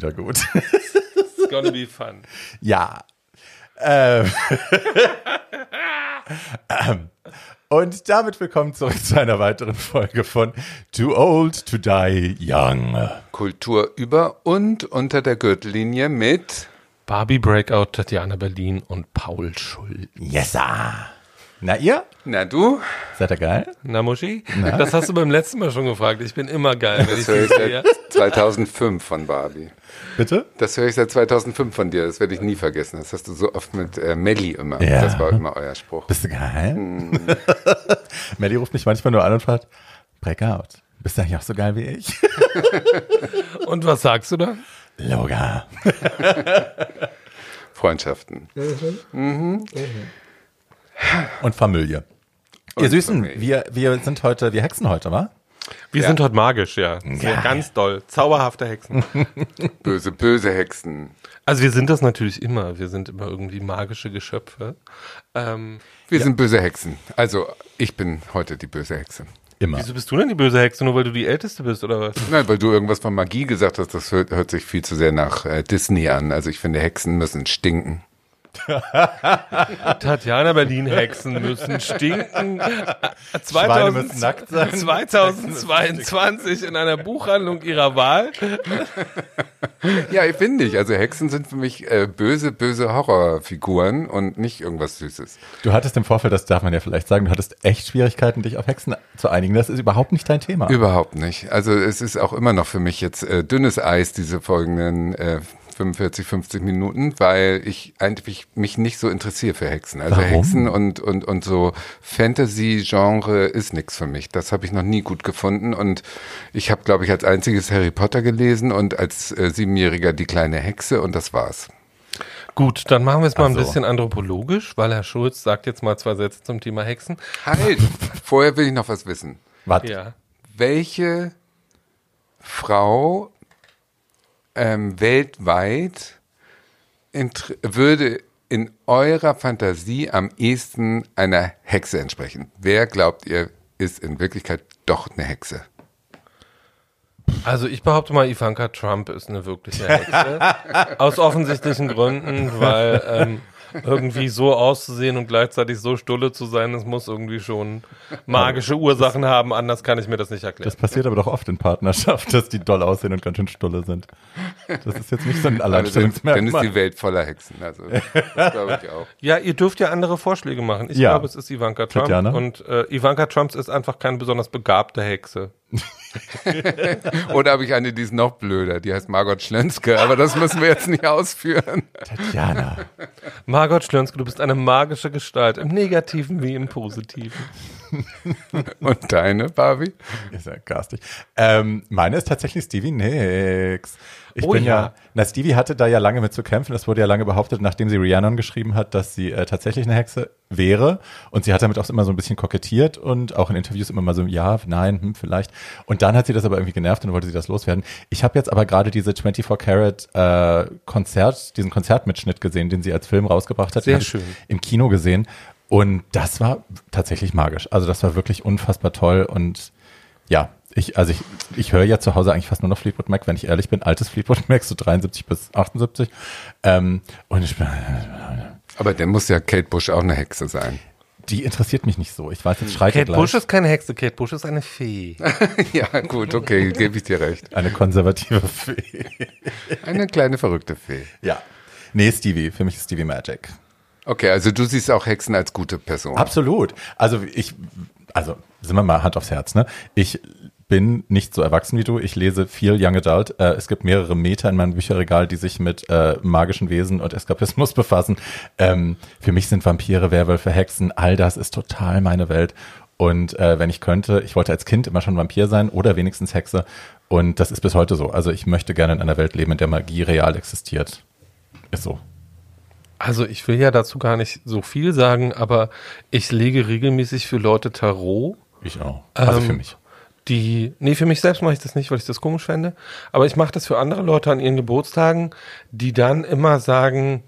Wieder gut. It's gonna be fun. Ja. Ähm. ähm. Und damit willkommen zurück zu einer weiteren Folge von Too Old to Die Young. Kultur über und unter der Gürtellinie mit Barbie Breakout, Tatjana Berlin und Paul Schuld. Yes, sir. Na ihr? Na du? Seid ihr geil? Na Muschi? Das hast du beim letzten Mal schon gefragt. Ich bin immer geil, wenn ich Das höre dich ich sehe. seit 2005 von Barbie. Bitte? Das höre ich seit 2005 von dir. Das werde ich nie vergessen. Das hast du so oft mit äh, Melli immer. Ja. Das war immer euer Spruch. Bist du geil? Melly ruft mich manchmal nur an und fragt, Breakout. Bist du eigentlich auch so geil wie ich? Und was sagst du da? Loga. Freundschaften. Und Familie. Ihr Und Süßen, Familie. wir, wir sind heute, wir hexen heute, wa? Wir Ja. sind heute magisch, ja. Sehr, Ja. ganz doll. Zauberhafte Hexen. Böse, böse Hexen. Also wir sind das natürlich immer. Wir sind immer irgendwie magische Geschöpfe. Ähm, Wir sind böse Hexen. Also, ich bin heute die böse Hexe. Immer. wieso bist du denn die böse Hexe? Nur weil du die Älteste bist, oder was? Nein, weil du irgendwas von Magie gesagt hast, das hört, hört sich viel zu sehr nach äh, Disney an. Also ich finde, Hexen müssen stinken. Tatjana Berlin Hexen müssen stinken. Schweine müssen nackt sein. 2022 in einer Buchhandlung ihrer Wahl. Ja, ich finde nicht. Also Hexen sind für mich äh, böse, böse Horrorfiguren und nicht irgendwas Süßes. Du hattest im Vorfeld, das darf man ja vielleicht sagen, du hattest echt Schwierigkeiten, dich auf Hexen zu einigen. Das ist überhaupt nicht dein Thema. Überhaupt nicht. Also es ist auch immer noch für mich jetzt äh, dünnes Eis, diese folgenden äh, 45, 50 Minuten, weil ich eigentlich mich nicht so interessiere für Hexen. Also Warum? Hexen und, und, und so Fantasy-Genre ist nichts für mich. Das habe ich noch nie gut gefunden. Und ich habe, glaube ich, als einziges Harry Potter gelesen und als äh, Siebenjähriger die kleine Hexe und das war's. Gut, dann machen wir es mal ein Ach so. bisschen anthropologisch, weil Herr Schulz sagt jetzt mal zwei Sätze zum Thema Hexen. Halt! Vorher will ich noch was wissen. Warte. Ja. welche Frau ähm, weltweit würde in eurer Fantasie am ehesten einer Hexe entsprechen? Wer glaubt ihr, ist in Wirklichkeit doch eine Hexe? Also ich behaupte mal, Ivanka Trump ist eine wirkliche Hexe. Aus offensichtlichen Gründen, weil ähm, irgendwie so auszusehen und gleichzeitig so stulle zu sein, das muss irgendwie schon magische Ursachen haben, anders kann ich mir das nicht erklären. Das passiert aber doch oft in Partnerschaft, dass die doll aussehen und ganz schön stulle sind. Das ist jetzt nicht so ein Also, dann ist Alleinstellungsmerkmal. die Welt voller Hexen. Also, das glaube ich auch. Ja, ihr dürft ja andere Vorschläge machen. Ich Ja. glaube, es ist Ivanka Trump. Tatjana? Und äh, Ivanka Trump ist einfach keine besonders begabte Hexe. Oder habe ich eine, die ist noch blöder, die heißt Margot Schlönske, aber das müssen wir jetzt nicht ausführen. Tatjana. Margot Schlönske, du bist eine magische Gestalt, im Negativen wie im Positiven. Und deine, Barbie? Ist ja garstig. Ähm, meine ist tatsächlich Stevie Nicks. Ich Oh bin ja. ja. na Stevie hatte da ja lange mit zu kämpfen. Das wurde ja lange behauptet, nachdem sie Rhiannon geschrieben hat, dass sie äh, tatsächlich eine Hexe wäre. Und sie hat damit auch immer so ein bisschen kokettiert und auch in Interviews immer mal so, ja, nein, hm, vielleicht. Und dann hat sie das aber irgendwie genervt und wollte sie das loswerden. Ich habe jetzt aber gerade diese 24 Karat äh, Konzert, diesen Konzertmitschnitt gesehen, den sie als Film rausgebracht hat. Sehr schön. Im Kino gesehen. Und das war tatsächlich magisch. Also das war wirklich unfassbar toll und ja, ich, also ich, ich höre ja zu Hause eigentlich fast nur noch Fleetwood Mac, wenn ich ehrlich bin, altes Fleetwood Mac, so 73 bis 78. Ähm, und ich bin, Aber dann muss ja Kate Bush auch eine Hexe sein. die interessiert mich nicht so. Ich weiß, jetzt schreit Kate gleich. Bush ist keine Hexe, Kate Bush ist eine Fee. ja, gut, okay, gebe ich dir recht. Eine konservative Fee. Eine kleine verrückte Fee. Ja. Nee, Stevie. Für mich ist Stevie Magic. Okay, also du siehst auch Hexen als gute Person. Absolut. Also ich, also sind wir mal Hand aufs Herz, ne? Ich bin nicht so erwachsen wie du. Ich lese viel Young Adult. Äh, es gibt mehrere Meter in meinem Bücherregal, die sich mit äh, magischen Wesen und Eskapismus befassen. Ähm, für mich sind Vampire, Werwölfe, Hexen, all das ist total meine Welt. Und äh, wenn ich könnte, ich wollte als Kind immer schon Vampir sein oder wenigstens Hexe. Und das ist bis heute so. Also ich möchte gerne in einer Welt leben, in der Magie real existiert. Ist so. Also ich will ja dazu gar nicht so viel sagen, aber ich lege regelmäßig für Leute Tarot. Ich auch. Also Ähm, für mich. Die, nee, für mich selbst mache ich das nicht, weil ich das komisch fände. Aber ich mache das für andere Leute an ihren Geburtstagen, die dann immer sagen,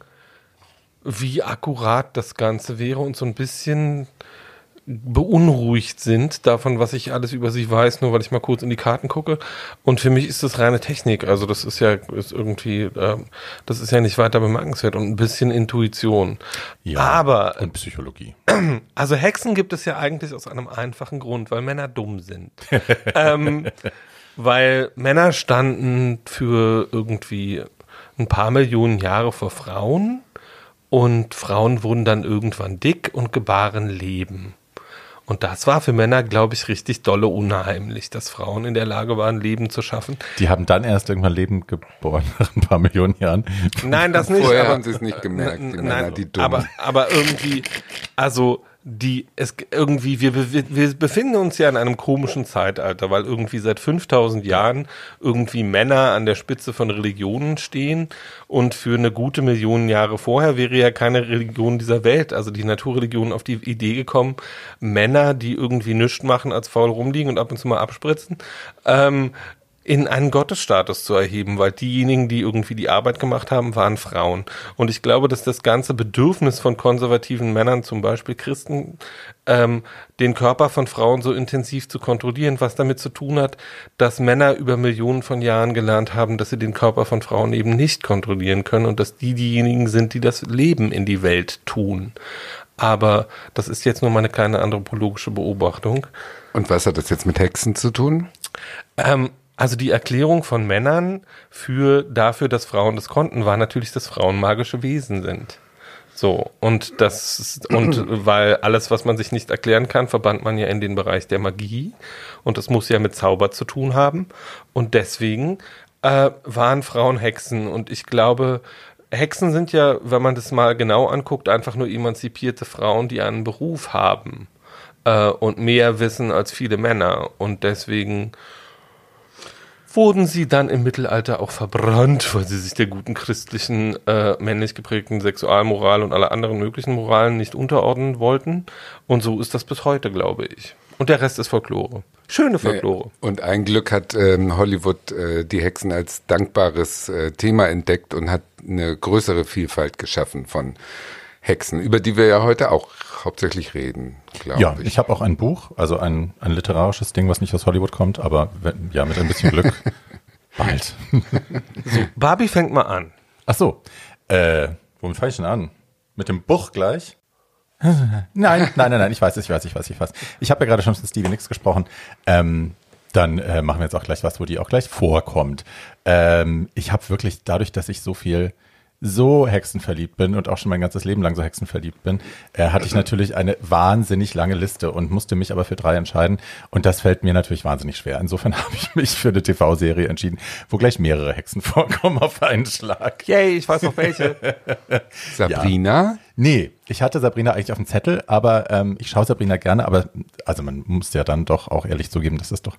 wie akkurat das Ganze wäre und so ein bisschen beunruhigt sind davon, was ich alles über sie weiß, nur weil ich mal kurz in die Karten gucke. Und für mich ist das reine Technik. Also das ist ja ist irgendwie, äh, das ist ja nicht weiter bemerkenswert und ein bisschen Intuition. Ja, Aber und Psychologie. also Hexen gibt es ja eigentlich aus einem einfachen Grund, weil Männer dumm sind. ähm, weil Männer standen für irgendwie ein paar Millionen Jahre vor Frauen und Frauen wurden dann irgendwann dick und gebaren Leben. Und das war für Männer, glaube ich, richtig dolle unheimlich, dass Frauen in der Lage waren, Leben zu schaffen. Die haben dann erst irgendwann Leben geboren nach ein paar Millionen Jahren. Nein, das nicht. Vorher aber- haben sie es nicht gemerkt, die N- Männer, die Dummen. Aber, aber irgendwie, also die, es irgendwie, wir, wir, wir befinden uns ja in einem komischen Zeitalter, weil irgendwie seit 5000 Jahren irgendwie Männer an der Spitze von Religionen stehen und für eine gute Million Jahre vorher wäre ja keine Religion dieser Welt, also die Naturreligion auf die Idee gekommen, Männer, die irgendwie nichts machen, als faul rumliegen und ab und zu mal abspritzen, ähm, in einen Gottesstatus zu erheben, weil diejenigen, die irgendwie die Arbeit gemacht haben, waren Frauen. Und ich glaube, dass das ganze Bedürfnis von konservativen Männern, zum Beispiel Christen, ähm, den Körper von Frauen so intensiv zu kontrollieren, was damit zu tun hat, dass Männer über Millionen von Jahren gelernt haben, dass sie den Körper von Frauen eben nicht kontrollieren können und dass die diejenigen sind, die das Leben in die Welt tun. Aber das ist jetzt nur meine kleine anthropologische Beobachtung. Und was hat das jetzt mit Hexen zu tun? Ähm, also die Erklärung von Männern für dafür, dass Frauen das konnten, war natürlich, dass Frauen magische Wesen sind. So, und das und weil alles, was man sich nicht erklären kann, verbannt man ja in den Bereich der Magie. Und das muss ja mit Zauber zu tun haben. Und deswegen äh, waren Frauen Hexen. Und ich glaube, Hexen sind ja, wenn man das mal genau anguckt, einfach nur emanzipierte Frauen, die einen Beruf haben äh, und mehr wissen als viele Männer. Und deswegen wurden sie dann im Mittelalter auch verbrannt, weil sie sich der guten christlichen, äh, männlich geprägten Sexualmoral und aller anderen möglichen Moralen nicht unterordnen wollten. Und so ist das bis heute, glaube ich. Und der Rest ist Folklore. Schöne Folklore. Und ein Glück hat ähm, Hollywood äh, die Hexen als dankbares äh, Thema entdeckt und hat eine größere Vielfalt geschaffen von Hexen, über die wir ja heute auch hauptsächlich reden, glaube Ja, ich. ich habe auch ein Buch, also ein, ein literarisches Ding, was nicht aus Hollywood kommt, aber wenn, ja, mit ein bisschen Glück bald. Barbie fängt mal an. Ach so, äh, womit fange ich denn an? Mit dem Buch gleich? Nein, nein, nein, nein, ich weiß, ich weiß, ich weiß, ich weiß. Ich habe ja gerade schon mit Stevie Nicks gesprochen. Ähm, dann äh, machen wir jetzt auch gleich was, wo die auch gleich vorkommt. Ähm, ich habe wirklich dadurch, dass ich so viel so hexenverliebt bin und auch schon mein ganzes Leben lang so hexenverliebt bin, äh, hatte ich natürlich eine wahnsinnig lange Liste und musste mich aber für drei entscheiden. Und das fällt mir natürlich wahnsinnig schwer. Insofern habe ich mich für eine TV-Serie entschieden, wo gleich mehrere Hexen vorkommen auf einen Schlag. Yay, ich weiß noch welche. Sabrina, Nee, ich hatte Sabrina eigentlich auf dem Zettel, aber ähm, ich schaue Sabrina gerne, aber also man muss ja dann doch auch ehrlich zugeben, dass es doch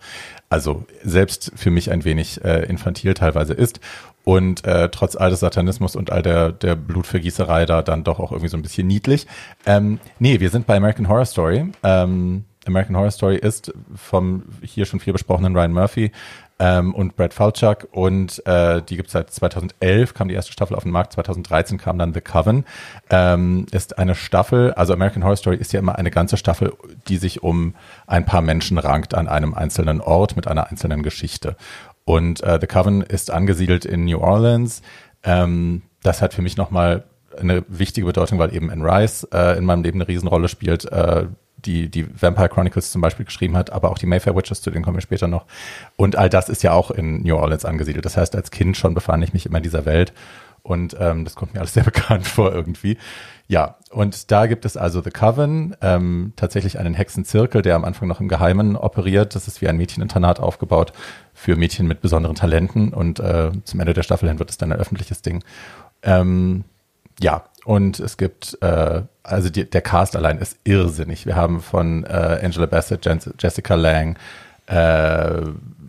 also selbst für mich ein wenig äh, infantil teilweise ist und äh, trotz all des Satanismus und all der, der Blutvergießerei da dann doch auch irgendwie so ein bisschen niedlich. Ähm, nee, wir sind bei American Horror Story. Ähm, American Horror Story ist vom hier schon viel besprochenen Ryan Murphy ähm, und Brad Falchuk und äh, die gibt es seit 2011, kam die erste Staffel auf den Markt, 2013 kam dann The Coven. Ähm, ist eine Staffel, also American Horror Story ist ja immer eine ganze Staffel, die sich um ein paar Menschen rankt an einem einzelnen Ort mit einer einzelnen Geschichte. Und äh, The Coven ist angesiedelt in New Orleans. Ähm, das hat für mich nochmal eine wichtige Bedeutung, weil eben Anne Rice äh, in meinem Leben eine Riesenrolle spielt, äh, die die Vampire Chronicles zum Beispiel geschrieben hat, aber auch die Mayfair Witches, zu denen kommen wir später noch. Und all das ist ja auch in New Orleans angesiedelt. Das heißt, als Kind schon befand ich mich immer in dieser Welt und ähm, das kommt mir alles sehr bekannt vor irgendwie. Ja, und da gibt es also The Coven, ähm, tatsächlich einen Hexenzirkel, der am Anfang noch im Geheimen operiert. Das ist wie ein Mädcheninternat aufgebaut für Mädchen mit besonderen Talenten und äh, zum Ende der Staffel hin wird es dann ein öffentliches Ding. Ähm, ja, und es gibt, äh, also die, der Cast allein ist irrsinnig. Wir haben von äh, Angela Bassett, Jen, Jessica Lang, äh,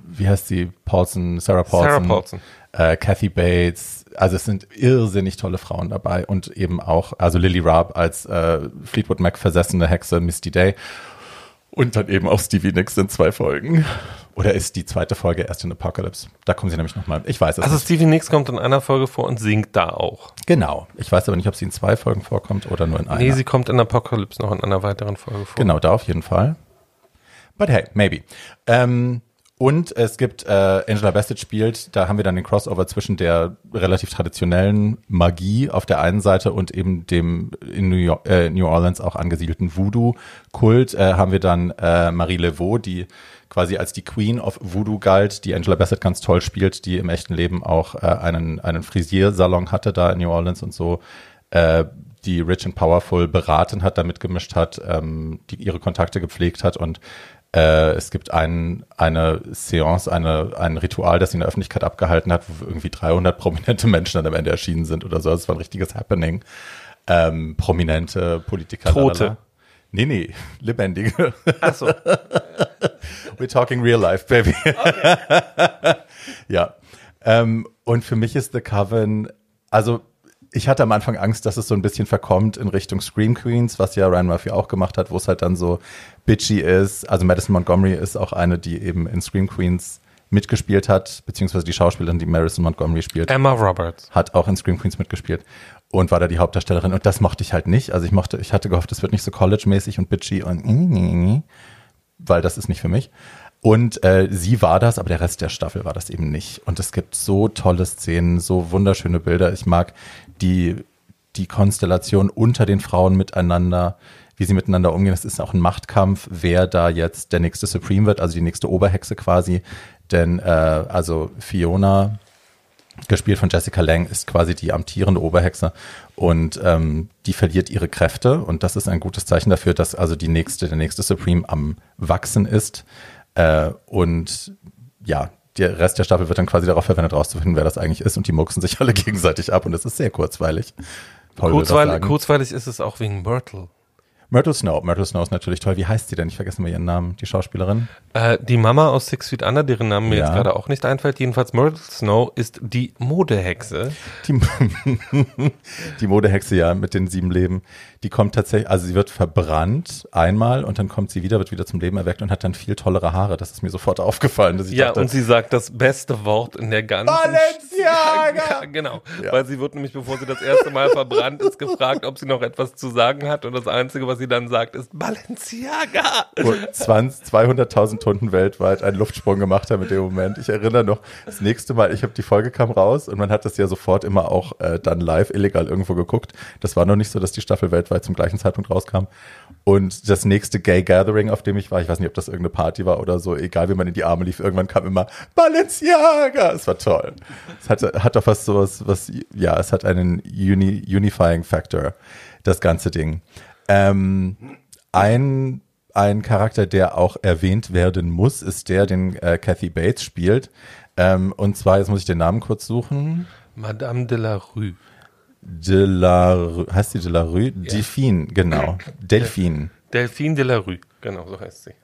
wie heißt sie, Paulson, Sarah Paulson, Sarah Paulson. Äh, Kathy Bates. Also es sind irrsinnig tolle Frauen dabei und eben auch, also Lily Raab als äh, Fleetwood Mac versessene Hexe Misty Day und dann eben auch Stevie Nicks in zwei Folgen. Oder ist die zweite Folge erst in Apocalypse? Da kommen sie nämlich nochmal. Ich weiß es Also nicht. Stevie Nicks kommt in einer Folge vor und singt da auch. Genau. Ich weiß aber nicht, ob sie in zwei Folgen vorkommt oder nur in einer. Nee, sie kommt in Apocalypse noch in einer weiteren Folge vor. Genau, da auf jeden Fall. But hey, maybe. Ähm, und es gibt, äh, Angela Bassett spielt, da haben wir dann den Crossover zwischen der relativ traditionellen Magie auf der einen Seite und eben dem in New, York, äh, New Orleans auch angesiedelten Voodoo-Kult. Äh, haben wir dann äh, Marie Laveau, die quasi als die Queen of Voodoo galt, die Angela Bassett ganz toll spielt, die im echten Leben auch äh, einen, einen Frisiersalon hatte da in New Orleans und so. Äh, die Rich and Powerful beraten hat, da mitgemischt hat, ähm, die ihre Kontakte gepflegt hat und äh, es gibt ein, eine Seance, eine, ein Ritual, das sie in der Öffentlichkeit abgehalten hat, wo irgendwie 300 prominente Menschen dann am Ende erschienen sind oder so. Das war ein richtiges Happening. Ähm, prominente Politiker. Tote. lalala. Nee, nee, lebendige. Achso. We're talking real life, baby. ja. Ähm, und für mich ist The Coven, also ich hatte am Anfang Angst, dass es so ein bisschen verkommt in Richtung Scream Queens, was ja Ryan Murphy auch gemacht hat, wo es halt dann so bitchy ist. Also Madison Montgomery ist auch eine, die eben in Scream Queens mitgespielt hat, beziehungsweise die Schauspielerin, die Madison Montgomery spielt Emma Roberts. hat auch in Scream Queens mitgespielt und war da die Hauptdarstellerin und das mochte ich halt nicht. Also ich mochte, ich hatte gehofft, es wird nicht so college-mäßig und bitchy und weil das ist nicht für mich. Und äh, sie war das, aber der Rest der Staffel war das eben nicht. Und es gibt so tolle Szenen, so wunderschöne Bilder. Ich mag die, die Konstellation unter den Frauen miteinander, wie sie miteinander umgehen. Es ist auch ein Machtkampf, wer da jetzt der nächste Supreme wird, also die nächste Oberhexe quasi. Denn äh, also Fiona, gespielt von Jessica Lang, ist quasi die amtierende Oberhexe und ähm, die verliert ihre Kräfte und das ist ein gutes Zeichen dafür, dass also die nächste, der nächste Supreme am Wachsen ist äh, und ja, der Rest der Staffel wird dann quasi darauf verwendet, rauszufinden, wer das eigentlich ist und die mucksen sich alle gegenseitig ab und es ist sehr kurzweilig. Paul Kurzweilig, kurzweilig ist es auch wegen Myrtle. Myrtle Snow, Myrtle Snow ist natürlich toll. Wie heißt sie denn? Ich vergesse mal ihren Namen, die Schauspielerin. Äh, die Mama aus Six Feet Under, deren Namen mir Ja. jetzt gerade auch nicht einfällt, jedenfalls Myrtle Snow ist die Modehexe. Die, die Modehexe ja mit den sieben Leben, die kommt tatsächlich, also sie wird verbrannt einmal und dann kommt sie wieder, wird wieder zum Leben erweckt und hat dann viel tollere Haare. Das ist mir sofort aufgefallen. Dass ich Ja, dachte, und sie sagt das beste Wort in der ganzen Balenciaga! Ja, genau. Ja. Weil sie wird nämlich, bevor sie das erste Mal verbrannt ist, gefragt, ob sie noch etwas zu sagen hat. Und das Einzige, was sie dann sagt, ist Balenciaga. wo 20 200.000 Tunden weltweit einen Luftsprung gemacht haben in dem Moment. Ich erinnere noch, das nächste Mal, ich habe die Folge kam raus und man hat das ja sofort immer auch äh, dann live illegal irgendwo geguckt. Das war noch nicht so, dass die Staffel weltweit zum gleichen Zeitpunkt rauskam. Und das nächste Gay Gathering, auf dem ich war, ich weiß nicht, ob das irgendeine Party war oder so, egal wie man in die Arme lief, irgendwann kam immer Balenciaga. Es war toll. Es hat, hat doch was sowas, was, ja, es hat einen Uni, Unifying Factor, das ganze Ding. Ähm, ein, ein Charakter, der auch erwähnt werden muss, ist der, den äh, Kathy Bates spielt. Ähm, und zwar, jetzt muss ich den Namen kurz suchen. Madame de la Rue. De la Rue, heißt die De la Rue? Delphine, genau. Delphine. Delphine de la Rue. Genau, so heißt sie.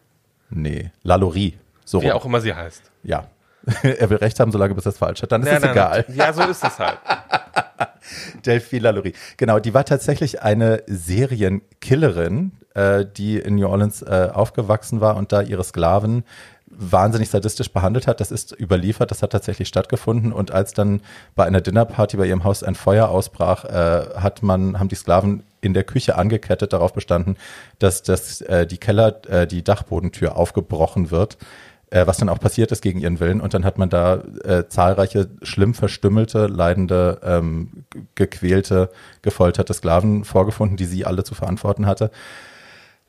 Nee, Lalaurie. So Wie rum. auch immer sie heißt. Ja. er will recht haben, solange bis er es falsch hat. Dann ist es egal. nein. Ja, so ist es halt. Delphine Lalaurie. Genau, die war tatsächlich eine Serienkillerin, äh, die in New Orleans äh, aufgewachsen war und da ihre Sklaven wahnsinnig sadistisch behandelt hat. Das ist überliefert, das hat tatsächlich stattgefunden. Und als dann bei einer Dinnerparty bei ihrem Haus ein Feuer ausbrach, äh, hat man, haben die Sklaven in der Küche angekettet darauf bestanden, dass das, äh, die Keller, äh, die Dachbodentür aufgebrochen wird äh, was dann auch passiert ist gegen ihren Willen. Und dann hat man da äh, zahlreiche schlimm verstümmelte, leidende, ähm, gequälte, gefolterte Sklaven vorgefunden, die sie alle zu verantworten hatte.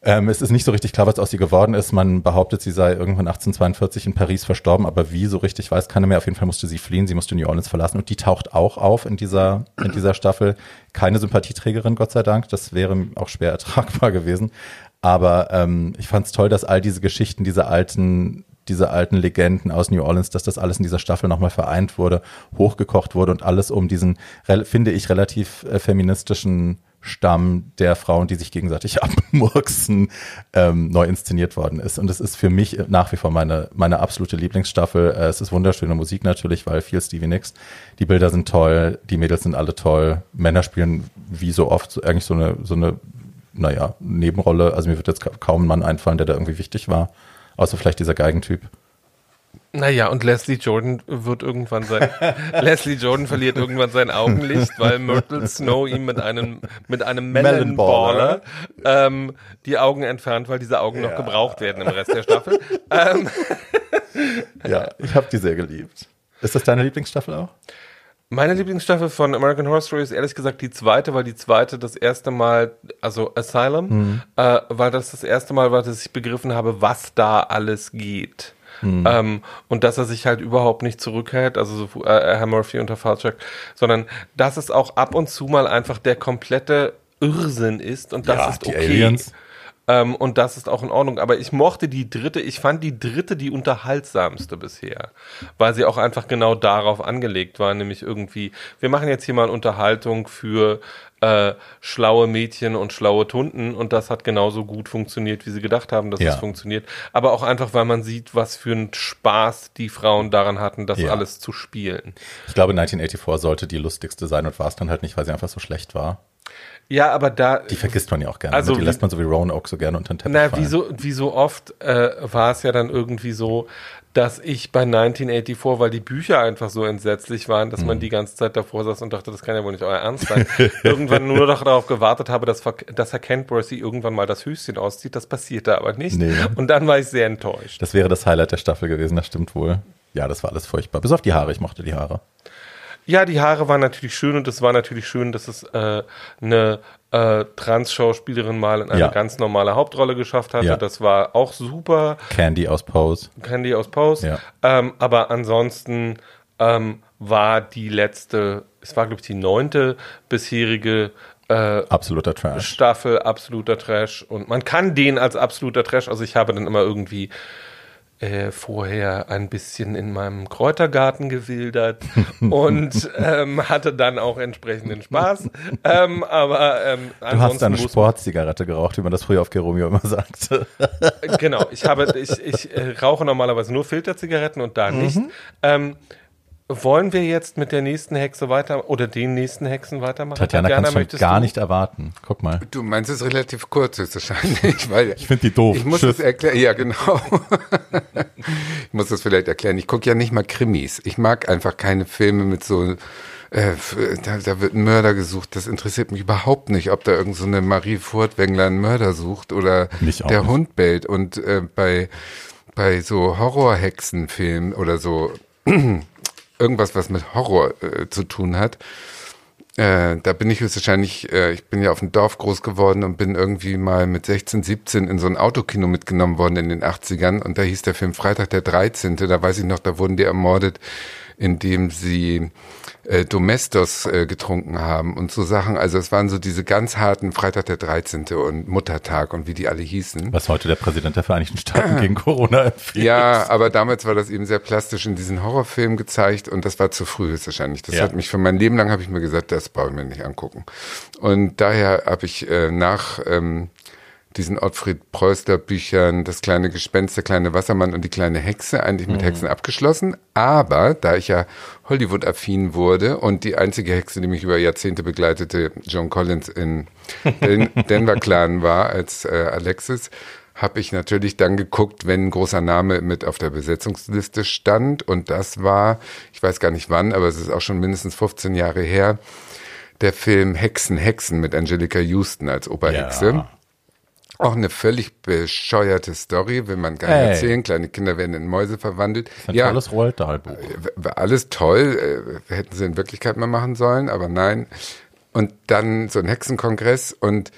Ähm, es ist nicht so richtig klar, was aus ihr geworden ist. Man behauptet, sie sei irgendwann 1842 in Paris verstorben, aber wie so richtig weiß keiner mehr. Auf jeden Fall musste sie fliehen, sie musste New Orleans verlassen und die taucht auch auf in dieser, in dieser Staffel. Keine Sympathieträgerin, Gott sei Dank. Das wäre auch schwer ertragbar gewesen. Aber ähm, ich fand es toll, dass all diese Geschichten, diese alten, diese alten Legenden aus New Orleans, dass das alles in dieser Staffel nochmal vereint wurde, hochgekocht wurde und alles um diesen, finde ich, relativ äh, feministischen Stamm der Frauen, die sich gegenseitig abmurksen, ähm, neu inszeniert worden ist. Und es ist für mich nach wie vor meine, meine absolute Lieblingsstaffel. Äh, es ist wunderschöne Musik natürlich, weil viel Stevie Nicks. Die Bilder sind toll, die Mädels sind alle toll. Männer spielen wie so oft eigentlich so eine, so eine, naja, Nebenrolle. Also mir wird jetzt ka- kaum ein Mann einfallen, der da irgendwie wichtig war. Außer vielleicht dieser Geigentyp. Naja, und Leslie Jordan wird irgendwann sein, Leslie Jordan verliert irgendwann sein Augenlicht, weil Myrtle Snow ihm mit einem, mit einem Melonballer ähm, die Augen entfernt, weil diese Augen noch gebraucht werden im Rest der Staffel. ähm, Ja, ich habe die sehr geliebt. Ist das deine Lieblingsstaffel auch? Meine Lieblingsstaffel von American Horror Story ist ehrlich gesagt die zweite, weil die zweite das erste Mal, also Asylum, äh, weil das das erste Mal war, dass ich begriffen habe, was da alles geht. Ähm, und dass er sich halt überhaupt nicht zurückhält, also so, äh, Herr Murphy unter Falchuk, sondern dass es auch ab und zu mal einfach der komplette Irrsinn ist und das Ja, ist die okay. Aliens. Ähm, und das ist auch in Ordnung. Aber ich mochte die dritte, ich fand die dritte die unterhaltsamste bisher, weil sie auch einfach genau darauf angelegt war, nämlich irgendwie, wir machen jetzt hier mal Unterhaltung für äh, schlaue Mädchen und schlaue Tunden und das hat genauso gut funktioniert, wie sie gedacht haben, dass Ja. es funktioniert. Aber auch einfach, weil man sieht, was für einen Spaß die Frauen daran hatten, das Ja. alles zu spielen. Ich glaube, 1984 sollte die lustigste sein und war es dann halt nicht, weil sie einfach so schlecht war. Ja, aber da. Die vergisst man ja auch gerne. Also Also, die wie- lässt man so wie Roanoke so gerne unter den Teppich Na, fallen. wie so, wie so oft äh, war es ja dann irgendwie so, dass ich bei 1984, weil die Bücher einfach so entsetzlich waren, dass Mhm. man die ganze Zeit davor saß und dachte, das kann ja wohl nicht euer Ernst sein, irgendwann nur noch darauf gewartet habe, dass, dass Herr Kentworthy irgendwann mal das Höschen auszieht. Das passierte aber nicht. Nee. Und dann war ich sehr enttäuscht. Das wäre das Highlight der Staffel gewesen, das stimmt wohl. Ja, das war alles furchtbar. Bis auf die Haare, ich mochte die Haare. Ja, die Haare waren natürlich schön und es war natürlich schön, dass es äh, eine äh, Trans-Schauspielerin mal in eine Ja. ganz normale Hauptrolle geschafft hatte. Ja. Das war auch super. Candy aus Pose. Candy aus Post. Ja. Ähm, aber ansonsten ähm, war die letzte, es war, glaube ich, die neunte bisherige äh, Absoluter Trash. Staffel absoluter Trash. Und man kann den als absoluter Trash, also ich habe dann immer irgendwie äh, vorher ein bisschen in meinem Kräutergarten gewildert und ähm, hatte dann auch entsprechenden Spaß. ähm, aber ähm, Du hast eine Sportzigarette geraucht, wie man das früher auf Geromeo immer sagte. Genau, ich habe, ich, ich äh, rauche normalerweise nur Filterzigaretten und da nicht. Wollen wir jetzt mit der nächsten Hexe weiter oder den nächsten Hexen weitermachen? Tatjana kann es schon möchtest gar du? nicht erwarten. Guck mal. Du meinst es relativ kurz höchstwahrscheinlich, weil Ich finde die doof. Ich muss Tschüss. es erklären, ja genau. ich muss das vielleicht erklären. Ich gucke ja nicht mal Krimis. Ich mag einfach keine Filme mit so, äh, da, da wird ein Mörder gesucht. Das interessiert mich überhaupt nicht, ob da irgend so eine Marie Furtwängler einen Mörder sucht oder der nicht. Hund bellt. Und äh, bei, bei so Horrorhexenfilmen oder so irgendwas, was mit Horror äh, zu tun hat, äh, da bin ich höchstwahrscheinlich, äh, ich bin ja auf dem Dorf groß geworden und bin irgendwie mal mit 16, 17 in so ein Autokino mitgenommen worden in den 80ern und da hieß der Film Freitag der 13. Da weiß ich noch, da wurden die ermordet, indem sie äh, Domestos äh, getrunken haben und so Sachen. Also es waren so diese ganz harten Freitag der 13. und Muttertag und wie die alle hießen. Was heute der Präsident der Vereinigten Staaten gegen Corona empfiehlt. Ja, aber damals war das eben sehr plastisch in diesen Horrorfilmen gezeigt und das war zu früh wahrscheinlich. Das Ja. hat mich für mein Leben lang habe ich mir gesagt, das brauche ich mir nicht angucken. Und daher habe ich äh, nach ähm, diesen Ottfried Preußler Büchern, das kleine Gespenst, der kleine Wassermann und die kleine Hexe eigentlich mit Hexen abgeschlossen. Aber da ich ja Hollywood-affin wurde und die einzige Hexe, die mich über Jahrzehnte begleitete, John Collins in Den Denver Clan war als äh, Alexis, habe ich natürlich dann geguckt, wenn ein großer Name mit auf der Besetzungsliste stand. Und das war, ich weiß gar nicht wann, aber es ist auch schon mindestens 15 Jahre her, der Film Hexen, Hexen mit Angelica Houston als Oberhexe. Ja. Auch eine völlig bescheuerte Story, will man gar nicht Ey. erzählen. Kleine Kinder werden in Mäuse verwandelt. Ein tolles Roald Dahl-Buch. War alles toll, äh, hätten sie in Wirklichkeit mal machen sollen, aber nein. Und dann so ein Hexenkongress und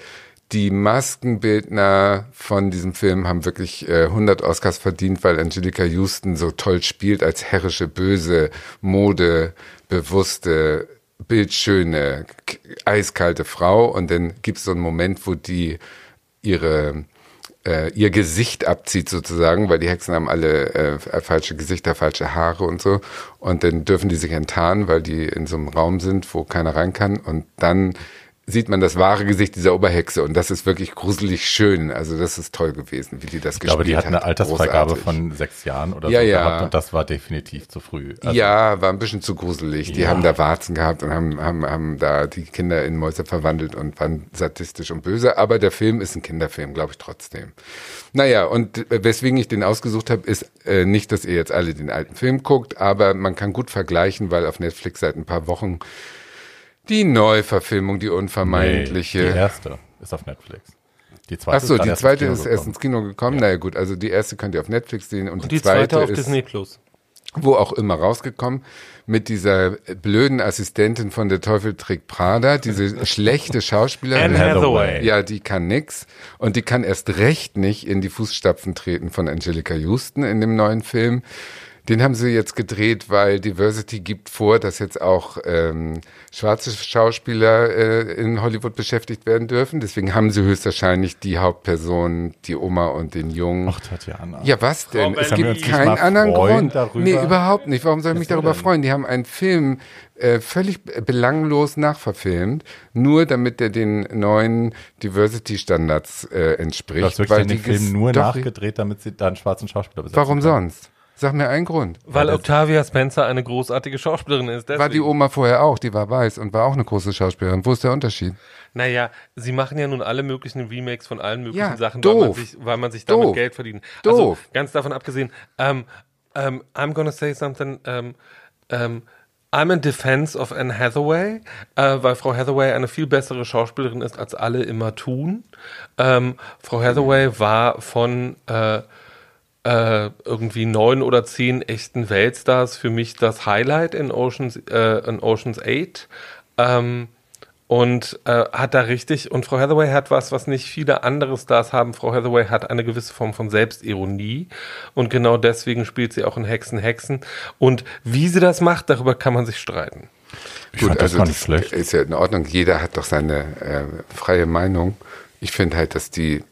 die Maskenbildner von diesem Film haben wirklich äh, 100 Oscars verdient, weil Angelica Houston so toll spielt als herrische, böse, modebewusste, bildschöne, eiskalte Frau. Und dann gibt es so einen Moment, wo die ihre äh, ihr Gesicht abzieht sozusagen, weil die Hexen haben alle äh, falsche Gesichter, falsche Haare und so. Und dann dürfen die sich enttarnen, weil die in so einem Raum sind, wo keiner rein kann. Und dann sieht man das wahre Gesicht dieser Oberhexe und das ist wirklich gruselig schön. Also das ist toll gewesen, wie die das Ich glaube, die gespielt hat eine Altersfreigabe Großartig. von sechs Jahren oder Ja, so ja. gehabt und das war definitiv zu früh. Also, ja, war ein bisschen zu gruselig. Die Ja. haben da Warzen gehabt und haben, haben, haben da die Kinder in Mäuse verwandelt und waren sadistisch und böse. Aber der Film ist ein Kinderfilm, glaube ich trotzdem. Naja, und weswegen ich den ausgesucht habe, ist äh, nicht, dass ihr jetzt alle den alten Film guckt, aber man kann gut vergleichen, weil auf Netflix seit ein paar Wochen die Neuverfilmung, die nee, unvermeintliche. die erste ist auf Netflix. Die zweite Ach so, ist gerade die erst zweite ins ist Kino erst gekommen. ins Kino gekommen. Naja gut, also die erste könnt ihr auf Netflix sehen und, Und die, die zweite auf ist Disney Plus. wo auch immer rausgekommen mit dieser blöden Assistentin von Der Teufel trägt Prada, diese schlechte Schauspielerin. Anne Hathaway. Ja, die kann nix und die kann erst recht nicht in die Fußstapfen treten von Angelica Houston in dem neuen Film. Den haben sie jetzt gedreht, weil Diversity gibt vor, dass jetzt auch ähm, schwarze Schauspieler äh, in Hollywood beschäftigt werden dürfen. Deswegen haben sie höchstwahrscheinlich die Hauptperson, die Oma und den Jungen. Ach, Tatjana. Ja, was denn? Frau es gibt keinen anderen freuen Grund. darüber? Nee, überhaupt nicht. Warum soll ich mich darüber denn? freuen? Die haben einen Film äh, völlig belanglos nachverfilmt, nur damit der den neuen Diversity-Standards äh, Du entspricht. hast wirklich den die Film nur nachgedreht, damit sie da einen schwarzen Schauspieler besetzen Warum können. sonst? Sag mir einen Grund. Weil das- Octavia Spencer eine großartige Schauspielerin ist. War die deswegen. Oma vorher auch, die war weiß und war auch eine große Schauspielerin. Wo ist der Unterschied? Naja, sie machen ja nun alle möglichen Remakes von allen möglichen Ja, Sachen, weil man doof. sich, weil man sich damit Doof. Geld verdient. Doof. Also ganz davon abgesehen, ähm, ähm, I'm gonna say something, ähm, ähm, I'm in defense of Anne Hathaway, äh, weil Frau Hathaway eine viel bessere Schauspielerin ist, als alle immer tun. Frau Hathaway war von äh, äh, irgendwie neun oder zehn echten Weltstars für mich das Highlight in Oceans, äh, in Oceans 8. Ähm, und äh, hat da richtig, und Frau Hathaway hat was, was nicht viele andere Stars haben. Frau Hathaway hat eine gewisse Form von Selbstironie und genau deswegen spielt sie auch in Hexen, Hexen. Und wie sie das macht, darüber kann man sich streiten. Ich fand das gar nicht schlecht. ist ja in Ordnung. Jeder hat doch seine äh, freie Meinung. Ich finde halt, dass die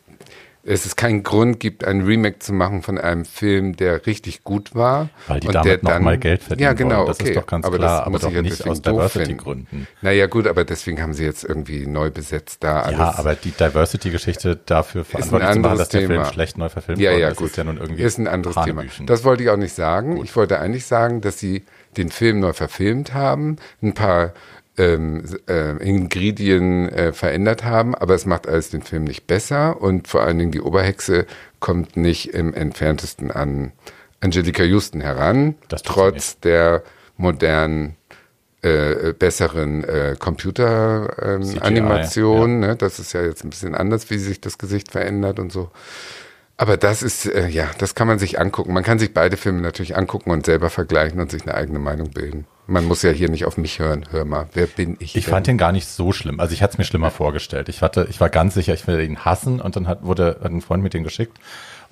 es ist kein Grund gibt, ein Remake zu machen von einem Film, der richtig gut war. Weil die und damit der noch dann, mal Geld verdienen Ja, genau, wollen. Das ist okay. doch ganz aber klar, das aber muss doch ich ja nicht aus Diversity-Gründen. Naja, gut, aber deswegen haben sie jetzt irgendwie neu besetzt da alles. Ja, aber die Diversity-Geschichte dafür ist verantwortlich zu machen, dass der Thema. Film schlecht neu verfilmt ja, ja, ist, gut. ist ja nun irgendwie ist ein anderes Thema. Das wollte ich auch nicht sagen. Ich wollte eigentlich sagen, dass sie den Film neu verfilmt haben, ein paar ähm, äh, Ingredien äh, verändert haben, aber es macht alles den Film nicht besser und vor allen Dingen die Oberhexe kommt nicht im entferntesten an Angelica Houston heran, Das trotz der modernen äh, besseren äh, Computeranimation. Ähm, Animation, ne? Das ist ja jetzt ein bisschen anders, wie sich das Gesicht verändert und so. Aber das ist, äh, ja, das kann man sich angucken. Man kann sich beide Filme natürlich angucken und selber vergleichen und sich eine eigene Meinung bilden. Man muss ja hier nicht auf mich hören. Hör mal, wer bin ich? Ich denn? fand den gar nicht so schlimm. Also ich hatte es mir schlimmer vorgestellt. Ich hatte, ich war ganz sicher, ich will ihn hassen und dann hat, wurde hat ein Freund mit den geschickt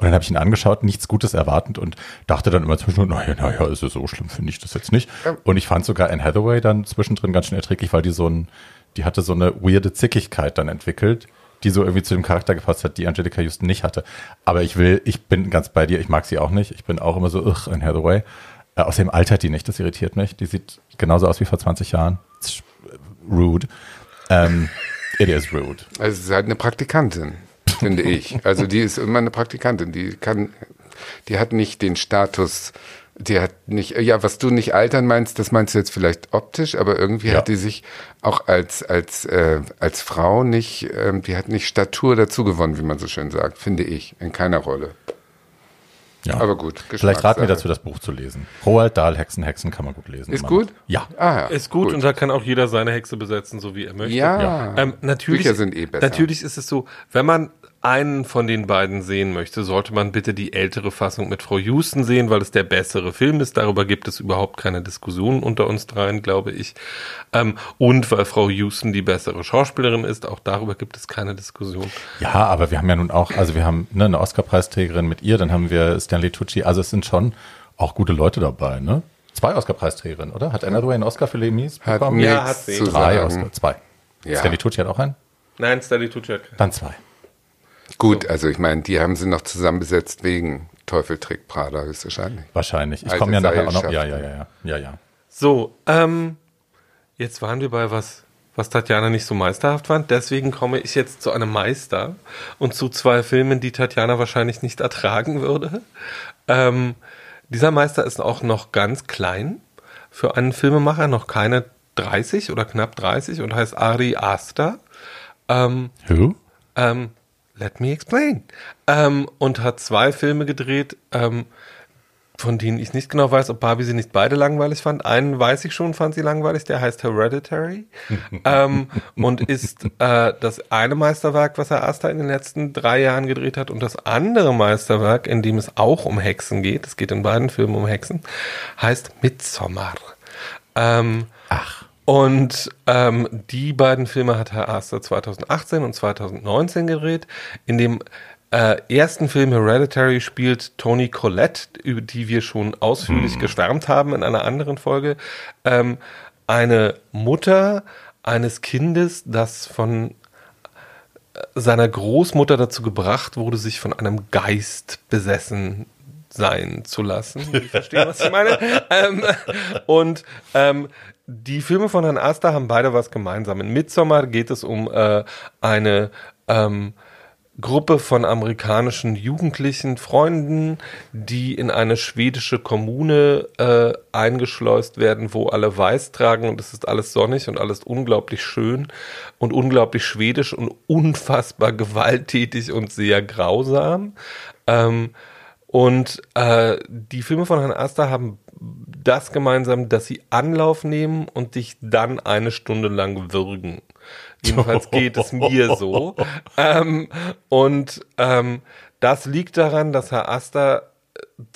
und dann habe ich ihn angeschaut, nichts Gutes erwartend und dachte dann immer zwischendurch, naja, naja, ist es so schlimm, finde ich das jetzt nicht. Und ich fand sogar Anne Hathaway dann zwischendrin ganz schön erträglich, weil die so ein, die hatte so eine weirde Zickigkeit dann entwickelt, die so irgendwie zu dem Charakter gepasst hat, die Angelica Houston nicht hatte. Aber ich will, ich bin ganz bei dir, ich mag sie auch nicht. Ich bin auch immer so, ugh, Anne Hathaway. Äh, außerdem altert die nicht, das irritiert mich. Die sieht genauso aus wie vor 20 Jahren. It's rude. Ähm, it is rude. Also es ist halt eine Praktikantin, finde ich. Also die ist immer eine Praktikantin. Die kann, die hat nicht den Status, die hat nicht, ja, was du nicht altern meinst, das meinst du jetzt vielleicht optisch, aber irgendwie Ja. hat die sich auch als, als, äh, als Frau nicht, ähm, die hat nicht Statur dazu gewonnen, wie man so schön sagt, finde ich, in keiner Rolle. Ja. Aber gut, Vielleicht raten wir dazu, das Buch zu lesen. Roald Dahl, Hexen, Hexen kann man gut lesen. Ist gut? Ja. Ah, ja. Ist gut, und da kann auch jeder seine Hexe besetzen, so wie er möchte. Ja. Ähm, natürlich, Bücher sind eh besser. Natürlich ist es so, wenn man einen von den beiden sehen möchte, sollte man bitte die ältere Fassung mit Frau Houston sehen, weil es der bessere Film ist. Darüber gibt es überhaupt keine Diskussion unter uns dreien, glaube ich. Ähm, und weil Frau Houston die bessere Schauspielerin ist, auch darüber gibt es keine Diskussion. Ja, aber wir haben ja nun auch, also wir haben ne, eine Oscar-Preisträgerin mit ihr, dann haben wir Stanley Tucci, also es sind schon auch gute Leute dabei, ne? Zwei Oscar-Preisträgerinnen, oder? Hat Anna Hathaway einen Oscar für Les Mis Hat bekommen? Ja, nichts hat sie. Drei. Oscar, zwei. Ja. Stanley Tucci hat auch einen? Nein, Stanley Tucci hat keinen. Dann zwei. Gut, also ich meine, die haben sie noch zusammenbesetzt wegen Teufel trägt Prada, höchstwahrscheinlich. Wahrscheinlich. Ich komme ja nachher auch noch. Ja, ja, ja, ja. Ja, ja. So, ähm, jetzt waren wir bei was was Tatjana nicht so meisterhaft fand. Deswegen komme ich jetzt zu einem Meister und zu zwei Filmen, die Tatjana wahrscheinlich nicht ertragen würde. Ähm, dieser Meister ist auch noch ganz klein für einen Filmemacher, noch keine 30 oder knapp 30 und heißt Ari Aster. Ähm, Who? ähm, let me explain. Ähm, und hat zwei Filme gedreht, ähm, von denen ich nicht genau weiß, ob Barbie sie nicht beide langweilig fand. Einen weiß ich schon, fand sie langweilig, der heißt Hereditary ähm, und ist äh, das eine Meisterwerk, was er erst in den letzten drei Jahren gedreht hat und das andere Meisterwerk, in dem es auch um Hexen geht, es geht in beiden Filmen um Hexen, heißt Midsommar. Ähm, Ach. Und ähm, die beiden Filme hat Herr Aster 2018 und 2019 gedreht. In dem äh, ersten Film Hereditary spielt Toni Collette, über die wir schon ausführlich geschwärmt haben in einer anderen Folge, ähm, eine Mutter eines Kindes, das von äh, seiner Großmutter dazu gebracht wurde, sich von einem Geist besessen sein zu lassen. Ich verstehe, was ich meine. ähm, und ähm, die Filme von Herrn Aster haben beide was gemeinsam. In Midsommar geht es um äh, eine ähm, Gruppe von amerikanischen jugendlichen Freunden, die in eine schwedische Kommune äh, eingeschleust werden, wo alle weiß tragen und es ist alles sonnig und alles unglaublich schön und unglaublich schwedisch und unfassbar gewalttätig und sehr grausam. Ähm, und äh, die Filme von Herrn Aster haben das gemeinsam, dass sie Anlauf nehmen und dich dann eine Stunde lang würgen. Jedenfalls geht es mir so. Ähm, und ähm, das liegt daran, dass Herr Aster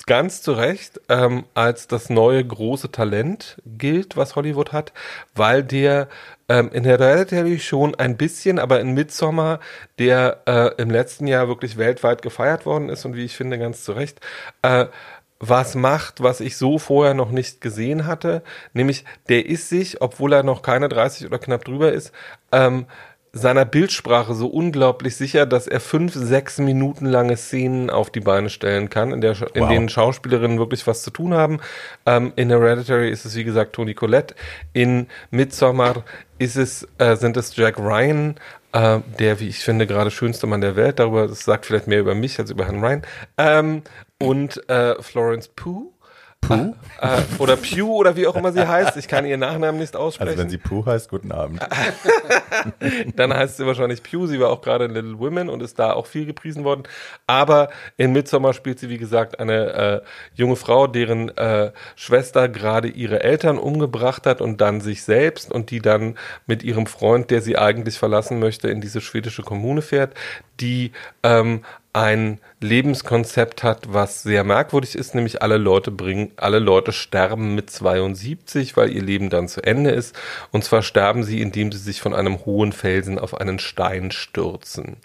ganz zu Recht ähm, als das neue große Talent gilt, was Hollywood hat, weil der ähm, in Hereditary schon ein bisschen, aber in Midsommar, der äh, im letzten Jahr wirklich weltweit gefeiert worden ist und wie ich finde ganz zu Recht, äh, was macht, was ich so vorher noch nicht gesehen hatte, nämlich der ist sich, obwohl er noch keine 30 oder knapp drüber ist, ähm, seiner Bildsprache so unglaublich sicher, dass er fünf, sechs Minuten lange Szenen auf die Beine stellen kann, in, der, in Wow. denen Schauspielerinnen wirklich was zu tun haben. Ähm, in Hereditary ist es, wie gesagt, Toni Collette. In Midsommar ist es, äh, sind es Jack Ryan, äh, der, wie ich finde, gerade schönste Mann der Welt. Darüber, das sagt vielleicht mehr über mich als über Herrn Ryan. Ähm, und äh, Florence Pugh. Pooh? Äh, oder Pugh oder wie auch immer sie heißt. Ich kann ihren Nachnamen nicht aussprechen. Also wenn sie Pooh heißt, guten Abend. Dann heißt sie wahrscheinlich Pew. Sie war auch gerade in Little Women und ist da auch viel gepriesen worden. Aber in Midsommar spielt sie, wie gesagt, eine äh, junge Frau, deren äh, Schwester gerade ihre Eltern umgebracht hat und dann sich selbst und die dann mit ihrem Freund, der sie eigentlich verlassen möchte, in diese schwedische Kommune fährt, die ähm, ein Lebenskonzept hat, was sehr merkwürdig ist, nämlich alle Leute bringen, alle Leute sterben mit 72, weil ihr Leben dann zu Ende ist. Und zwar sterben sie, indem sie sich von einem hohen Felsen auf einen Stein stürzen.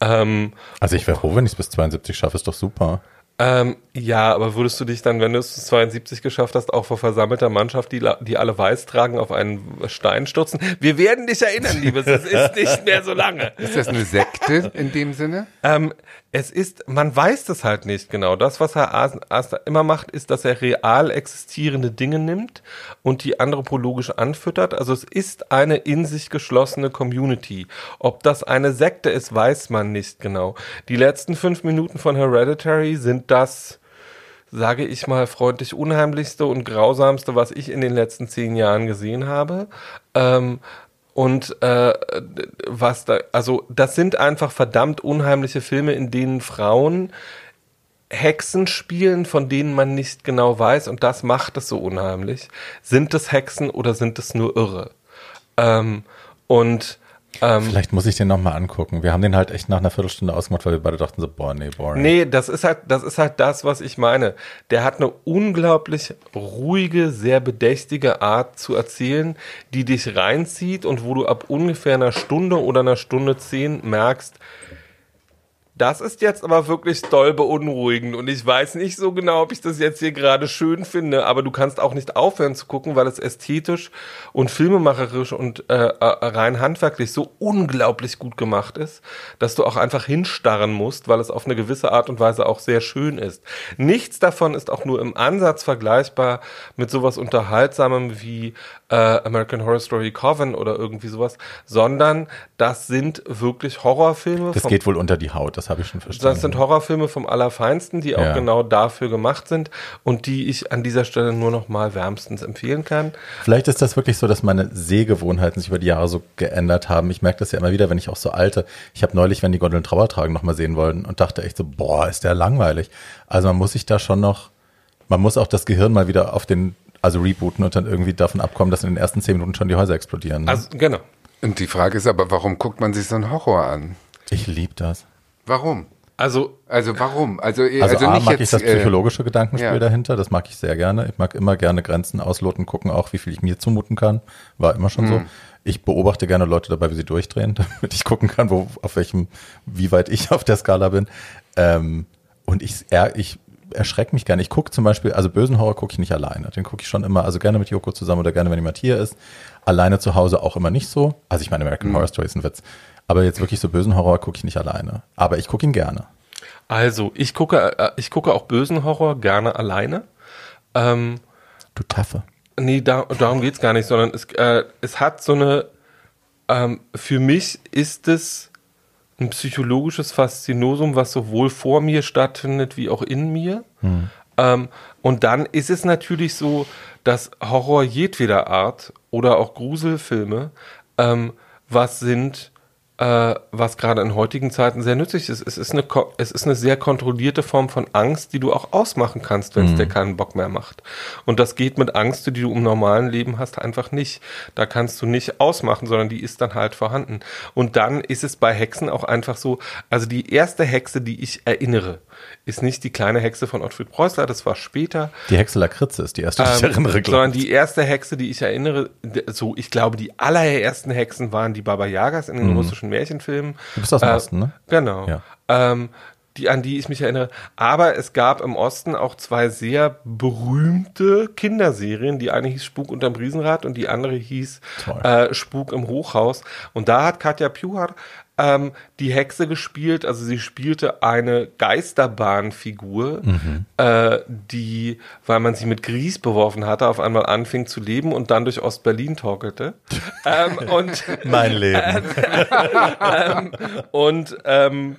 Ähm, Also ich wäre froh, wenn ich es bis 72 schaffe, ist doch super. ähm, ja, aber würdest du dich dann, wenn du es zu 72 geschafft hast, auch vor versammelter Mannschaft, die, die alle weiß tragen, auf einen Stein stürzen? Wir werden dich erinnern, Liebes, es ist nicht mehr so lange. Ist das eine Sekte in dem Sinne? Ähm, es ist, man weiß das halt nicht genau. Das, was Herr As- Aster immer macht, ist, dass er real existierende Dinge nimmt und die anthropologisch anfüttert. Also es ist eine in sich geschlossene Community. Ob das eine Sekte ist, weiß man nicht genau. Die letzten fünf Minuten von Hereditary sind das, sage ich mal, freundlich unheimlichste und grausamste, was ich in den letzten zehn Jahren gesehen habe. Ähm, und äh, was da, also das sind einfach verdammt unheimliche Filme, in denen Frauen Hexen spielen, von denen man nicht genau weiß, und das macht es so unheimlich. Sind es Hexen oder sind es nur Irre? Ähm, und ähm, Vielleicht muss ich den nochmal angucken. Wir haben den halt echt nach einer Viertelstunde ausgemacht, weil wir beide dachten so, boah, nee, boring. Nee, das ist halt, das ist halt das, was ich meine. Der hat eine unglaublich ruhige, sehr bedächtige Art zu erzählen, die dich reinzieht und wo du ab ungefähr einer Stunde oder einer Stunde zehn merkst, Das ist jetzt aber wirklich doll beunruhigend und ich weiß nicht so genau, ob ich das jetzt hier gerade schön finde, aber du kannst auch nicht aufhören zu gucken, weil es ästhetisch und filmemacherisch und äh, äh, rein handwerklich so unglaublich gut gemacht ist, dass du auch einfach hinstarren musst, weil es auf eine gewisse Art und Weise auch sehr schön ist. Nichts davon ist auch nur im Ansatz vergleichbar mit sowas Unterhaltsamem wie äh, American Horror Story Coven oder irgendwie sowas, sondern das sind wirklich Horrorfilme. Das geht wohl unter die Haut, das habe ich schon verstanden. das sind Horrorfilme vom Allerfeinsten, die auch Ja. genau dafür gemacht sind und die ich an dieser Stelle nur noch mal wärmstens empfehlen kann. Vielleicht ist das wirklich so, dass meine Sehgewohnheiten sich über die Jahre so geändert haben. Ich merke das ja immer wieder, wenn ich auch so alte. Ich habe neulich, wenn die Gondeln Trauer tragen, noch mal sehen wollen und dachte echt so, boah, ist der langweilig. Also man muss sich da schon noch, man muss auch das Gehirn mal wieder auf den, also rebooten und dann irgendwie davon abkommen, dass in den ersten zehn Minuten schon die Häuser explodieren. ne? Also genau. Und die Frage ist aber, warum guckt man sich so einen Horror an? ich liebe das. Warum? Also Also warum? Also, äh, Also, also A, nicht mag ich jetzt, das äh, psychologische Gedankenspiel ja. dahinter, das mag ich sehr gerne. Ich mag immer gerne Grenzen ausloten, gucken auch, wie viel ich mir zumuten kann. War immer schon Hm. so. Ich beobachte gerne Leute dabei, wie sie durchdrehen, damit ich gucken kann, wo, auf welchem, wie weit ich auf der Skala bin. Ähm, und ich, er, ich erschrecke mich gerne. Ich gucke zum Beispiel, also bösen Horror gucke ich nicht alleine. Den gucke ich schon immer, also gerne mit Joko zusammen oder gerne, wenn jemand hier ist. Alleine zu Hause auch immer nicht so. Also ich meine, Hm. American Horror Story ist ein Witz. Aber jetzt wirklich so bösen Horror gucke ich nicht alleine. Aber ich gucke ihn gerne. Also, ich gucke, äh, ich gucke auch bösen Horror gerne alleine. Ähm, Du Taffe. nee, da, darum geht's gar nicht, sondern es, äh, es hat so eine, ähm, für mich ist es ein psychologisches Faszinosum, was sowohl vor mir stattfindet wie auch in mir. Ähm, und dann ist es natürlich so, dass Horror jedweder Art oder auch Gruselfilme ähm, was sind, äh, was gerade in heutigen Zeiten sehr nützlich ist. Es ist, eine, es ist eine sehr kontrollierte Form von Angst, die du auch ausmachen kannst, wenn es dir keinen Bock mehr macht. Und das geht mit Angst, die du im normalen Leben hast, einfach nicht. Da kannst du nicht ausmachen, sondern die ist dann halt vorhanden. Und dann ist es bei Hexen auch einfach so, also die erste Hexe, die ich erinnere, ist nicht die kleine Hexe von Ottfried Preußler, das war später, Die Hexe Lakritze ist die erste, die ich ähm, erinnere, sondern glaube ich. die erste Hexe, die ich erinnere, so, ich glaube, die allerersten Hexen waren die Baba Yagas in den russischen Märchenfilmen. Mhm. Du bist aus dem Äh, Osten, ne? Genau. Ja. Ähm, die, an die ich mich erinnere. Aber es gab im Osten auch zwei sehr berühmte Kinderserien. Die eine hieß Spuk unterm Riesenrad und die andere hieß äh, Spuk im Hochhaus. Und da hat Katja Puhar ähm, die Hexe gespielt. Also sie spielte eine Geisterbahnfigur, Mhm. äh, die, weil man sie mit Grieß beworfen hatte, auf einmal anfing zu leben und dann durch Ostberlin torkelte. ähm, und Mein Leben. und, ähm,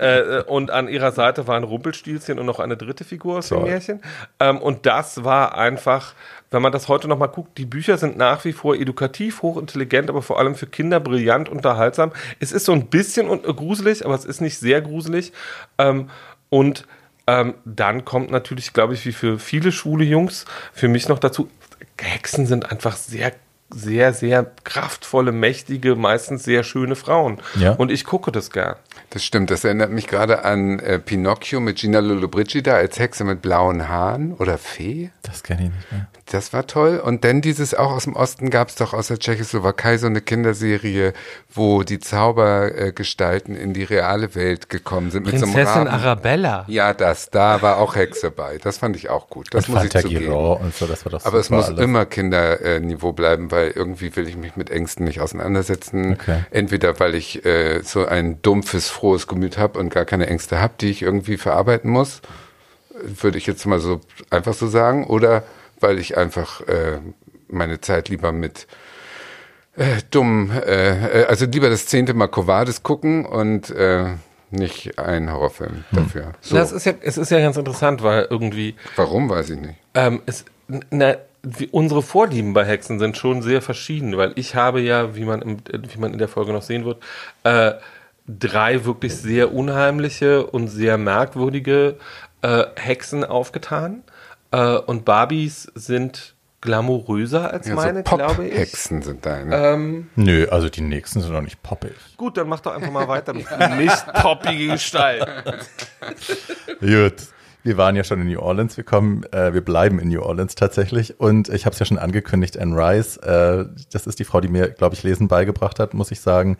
äh, und an ihrer Seite waren Rumpelstilzchen und noch eine dritte Figur aus dem Toll. Märchen. Ähm, und das war einfach, wenn man das heute nochmal guckt, die Bücher sind nach wie vor edukativ, hochintelligent, aber vor allem für Kinder brillant, unterhaltsam. Es ist so ein bisschen gruselig, aber es ist nicht sehr gruselig. Ähm, und ähm, dann kommt natürlich, glaube ich, wie für viele schwule Jungs, für mich noch dazu, Hexen sind einfach sehr sehr, sehr kraftvolle, mächtige, meistens sehr schöne Frauen. Ja. Und ich gucke das gern. Das stimmt, das erinnert mich gerade an äh, Pinocchio mit Gina Lollobrigida als Hexe mit blauen Haaren oder Fee. Das kenne ich nicht mehr. Das war toll. Und dann dieses auch aus dem Osten gab es doch aus der Tschechoslowakei so eine Kinderserie, wo die Zaubergestalten in die reale Welt gekommen sind mit so einem Raben. Arabella. Ja, das, da war auch Hexe bei. Das fand ich auch gut. Das und muss ich Fanta zugeben. Giro und so, das war doch Aber es muss alles. immer Kinderniveau bleiben, weil irgendwie will ich mich mit Ängsten nicht auseinandersetzen. Okay. Entweder weil ich äh, so ein dumpfes, frohes Gemüt habe und gar keine Ängste habe, die ich irgendwie verarbeiten muss, würde ich jetzt mal so einfach so sagen, oder weil ich einfach äh, meine Zeit lieber mit äh, dummen, äh, äh, also lieber das zehnte Mal Covades gucken und äh, nicht einen Horrorfilm dafür. So. Das ist ja, es ist ja ganz interessant, weil irgendwie Warum, weiß ich nicht. ähm, es, na, wie, unsere Vorlieben bei Hexen sind schon sehr verschieden, weil ich habe ja, wie man, im, wie man in der Folge noch sehen wird, äh, drei wirklich sehr unheimliche und sehr merkwürdige äh, Hexen aufgetan. Äh, und Barbies sind glamouröser als Ja, meine, so glaube ich. Pop-Hexen sind deine. Ähm, Nö, also die nächsten sind doch nicht poppig. gut, dann mach doch einfach mal weiter mit nicht poppige Gestalt. Gut. Wir waren ja schon in New Orleans, wir kommen, äh, wir bleiben in New Orleans tatsächlich. Und ich habe es ja schon angekündigt, Anne Rice, äh, das ist die Frau, die mir, glaube ich, Lesen beigebracht hat, muss ich sagen.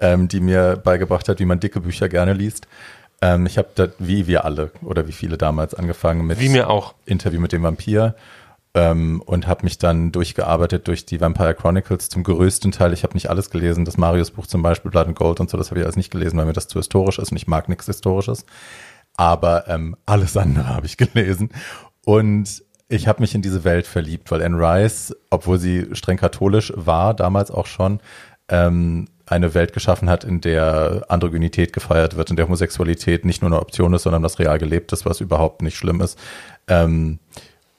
ähm, die mir beigebracht hat, wie man dicke Bücher gerne liest. Ähm, ich habe da, wie wir alle oder wie viele damals, angefangen mit Wie mir auch. Interview mit dem Vampir ähm, und habe mich dann durchgearbeitet durch die Vampire Chronicles zum größten Teil. Ich habe nicht alles gelesen, das Marius-Buch zum Beispiel, Blood and Gold und so, das habe ich alles nicht gelesen, weil mir das zu historisch ist und ich mag nichts Historisches. Aber ähm, alles andere habe ich gelesen. Und ich habe mich in diese Welt verliebt, weil Anne Rice, obwohl sie streng katholisch war, damals auch schon, ähm, eine Welt geschaffen hat, in der Androgynität gefeiert wird, in der Homosexualität nicht nur eine Option ist, sondern das real gelebt ist, was überhaupt nicht schlimm ist. Ähm,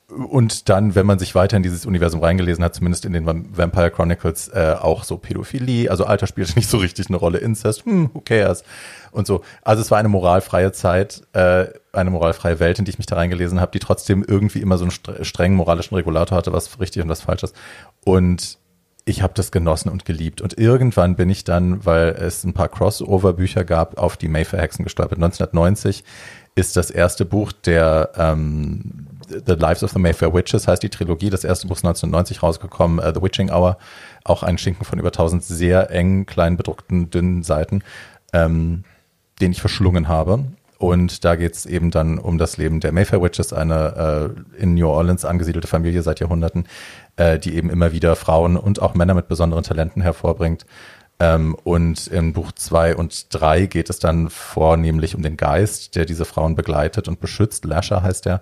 und dann, wenn man sich weiter in dieses Universum reingelesen hat, zumindest in den Vampire Chronicles, äh, auch so Pädophilie, also Alter spielte nicht so richtig eine Rolle, Incest, hm, who cares? Und so. Also es war eine moralfreie Zeit, äh, eine moralfreie Welt, in die ich mich da reingelesen habe, die trotzdem irgendwie immer so einen strengen moralischen Regulator hatte, was richtig und was falsch ist. Und ich habe das genossen und geliebt. Und irgendwann bin ich dann, weil es ein paar Crossover-Bücher gab, auf die Mayfair-Hexen gestolpert. 1990 ist das erste Buch der ähm, The Lives of the Mayfair Witches, heißt die Trilogie. Das erste Buch ist 1990 rausgekommen, uh, The Witching Hour. Auch ein Schinken von über 1000 sehr eng, klein bedruckten, dünnen Seiten, ähm, den ich verschlungen habe. Und da geht es eben dann um das Leben der Mayfair Witches, eine äh, in New Orleans angesiedelte Familie seit Jahrhunderten, äh, die eben immer wieder Frauen und auch Männer mit besonderen Talenten hervorbringt. Ähm, und in Buch zwei und drei geht es dann vornehmlich um den Geist, der diese Frauen begleitet und beschützt. Lasher heißt er.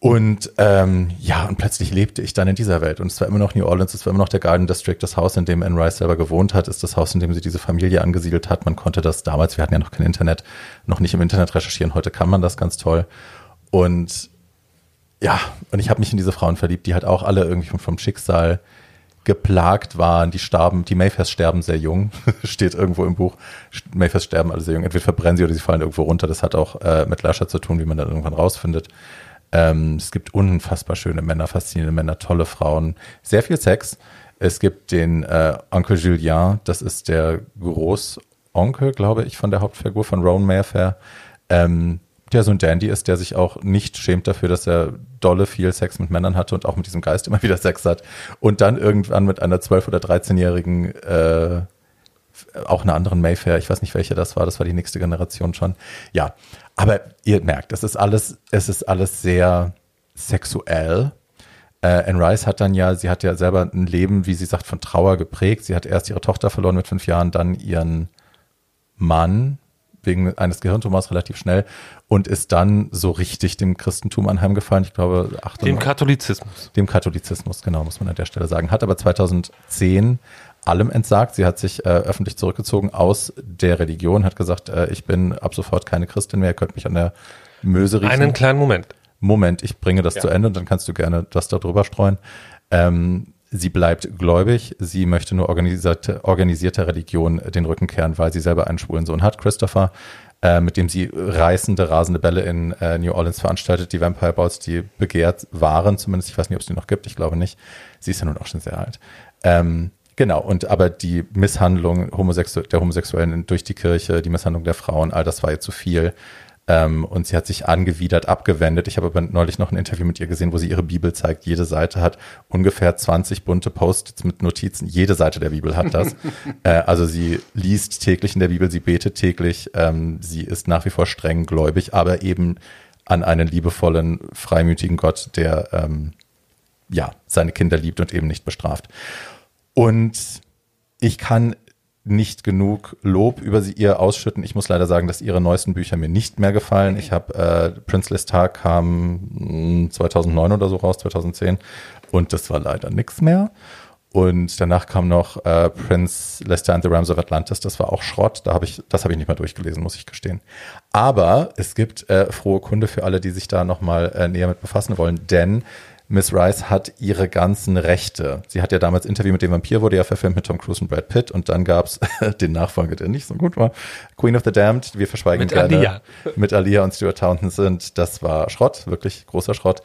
Und ähm, ja, und plötzlich lebte ich dann in dieser Welt. Und es war immer noch New Orleans, es war immer noch der Garden District, das Haus, in dem Anne Rice selber gewohnt hat, ist das Haus, in dem sie diese Familie angesiedelt hat. Man konnte das damals, wir hatten ja noch kein Internet, noch nicht im Internet recherchieren. Heute kann man das ganz toll. Und ja, und ich habe mich in diese Frauen verliebt, die halt auch alle irgendwie vom, vom Schicksal geplagt waren. Die starben, die Mayfairs sterben sehr jung, steht irgendwo im Buch. Mayfairs sterben alle sehr jung. Entweder verbrennen sie oder sie fallen irgendwo runter. Das hat auch äh, mit Lasher zu tun, wie man dann irgendwann rausfindet. Ähm, es gibt unfassbar schöne Männer, faszinierende Männer, tolle Frauen, sehr viel Sex. Es gibt den äh, Onkel Julien, das ist der Großonkel, glaube ich, von der Hauptfigur von Rowan Mayfair, ähm, der so ein Dandy ist, der sich auch nicht schämt dafür, dass er dolle viel Sex mit Männern hatte und auch mit diesem Geist immer wieder Sex hat. Und dann irgendwann mit einer 12- oder 13-jährigen äh, auch einer anderen Mayfair, ich weiß nicht, welche das war, das war die nächste Generation schon. Ja, aber ihr merkt, es ist alles, es ist alles sehr sexuell. Äh, Anne Rice hat dann ja, sie hat ja selber ein Leben, wie sie sagt, von Trauer geprägt. Sie hat erst ihre Tochter verloren mit fünf Jahren, dann ihren Mann wegen eines Gehirntumors relativ schnell und ist dann so richtig dem Christentum anheimgefallen. Ich glaube, 98, dem Katholizismus. Dem Katholizismus, genau, muss man an der Stelle sagen. Hat aber 2010 allem entsagt. Sie hat sich äh, öffentlich zurückgezogen aus der Religion, hat gesagt, äh, ich bin ab sofort keine Christin mehr, ihr könnt mich an der Möse riechen. Einen kleinen Moment. Moment, ich bringe das ja. zu Ende und dann kannst du gerne das da drüber streuen. Ähm, sie bleibt gläubig, sie möchte nur organisierte, organisierte Religion den Rücken kehren, weil sie selber einen schwulen Sohn hat, Christopher, äh, mit dem sie reißende, rasende Bälle in äh, New Orleans veranstaltet, die Vampire Balls, die begehrt waren, zumindest, ich weiß nicht, ob es die noch gibt, ich glaube nicht. Sie ist ja nun auch schon sehr alt. Ähm, Genau, und aber die Misshandlung Homosexu der Homosexuellen durch die Kirche, die Misshandlung der Frauen, all das war ihr zu viel. Ähm, und sie hat sich angewidert, abgewendet. Ich habe aber neulich noch ein Interview mit ihr gesehen, wo sie ihre Bibel zeigt. Jede Seite hat ungefähr 20 bunte Posts mit Notizen. Jede Seite der Bibel hat das. äh, also sie liest täglich in der Bibel, sie betet täglich. Ähm, sie ist nach wie vor streng gläubig, aber eben an einen liebevollen, freimütigen Gott, der ähm, ja seine Kinder liebt und eben nicht bestraft. Und ich kann nicht genug Lob über sie ihr ausschütten. Ich muss leider sagen, dass ihre neuesten Bücher mir nicht mehr gefallen. Ich habe äh, Prince Lestar kam 2009 hm, oder so raus, 2010 und das war leider nix mehr. Und danach kam noch äh, Prince Lester and the Rams of Atlantis. Das war auch Schrott. Da habe ich, das habe ich nicht mal durchgelesen, muss ich gestehen. Aber es gibt äh, frohe Kunde für alle, die sich da nochmal äh, näher mit befassen wollen, denn Miss Rice hat ihre ganzen Rechte. Sie hat ja damals Interview mit dem Vampir, wurde ja verfilmt mit Tom Cruise und Brad Pitt und dann gab's den Nachfolger, der nicht so gut war. Queen of the Damned, wir verschweigen mit gerne. Alia. Mit Alia und Stuart Townsend. Das war Schrott, wirklich großer Schrott.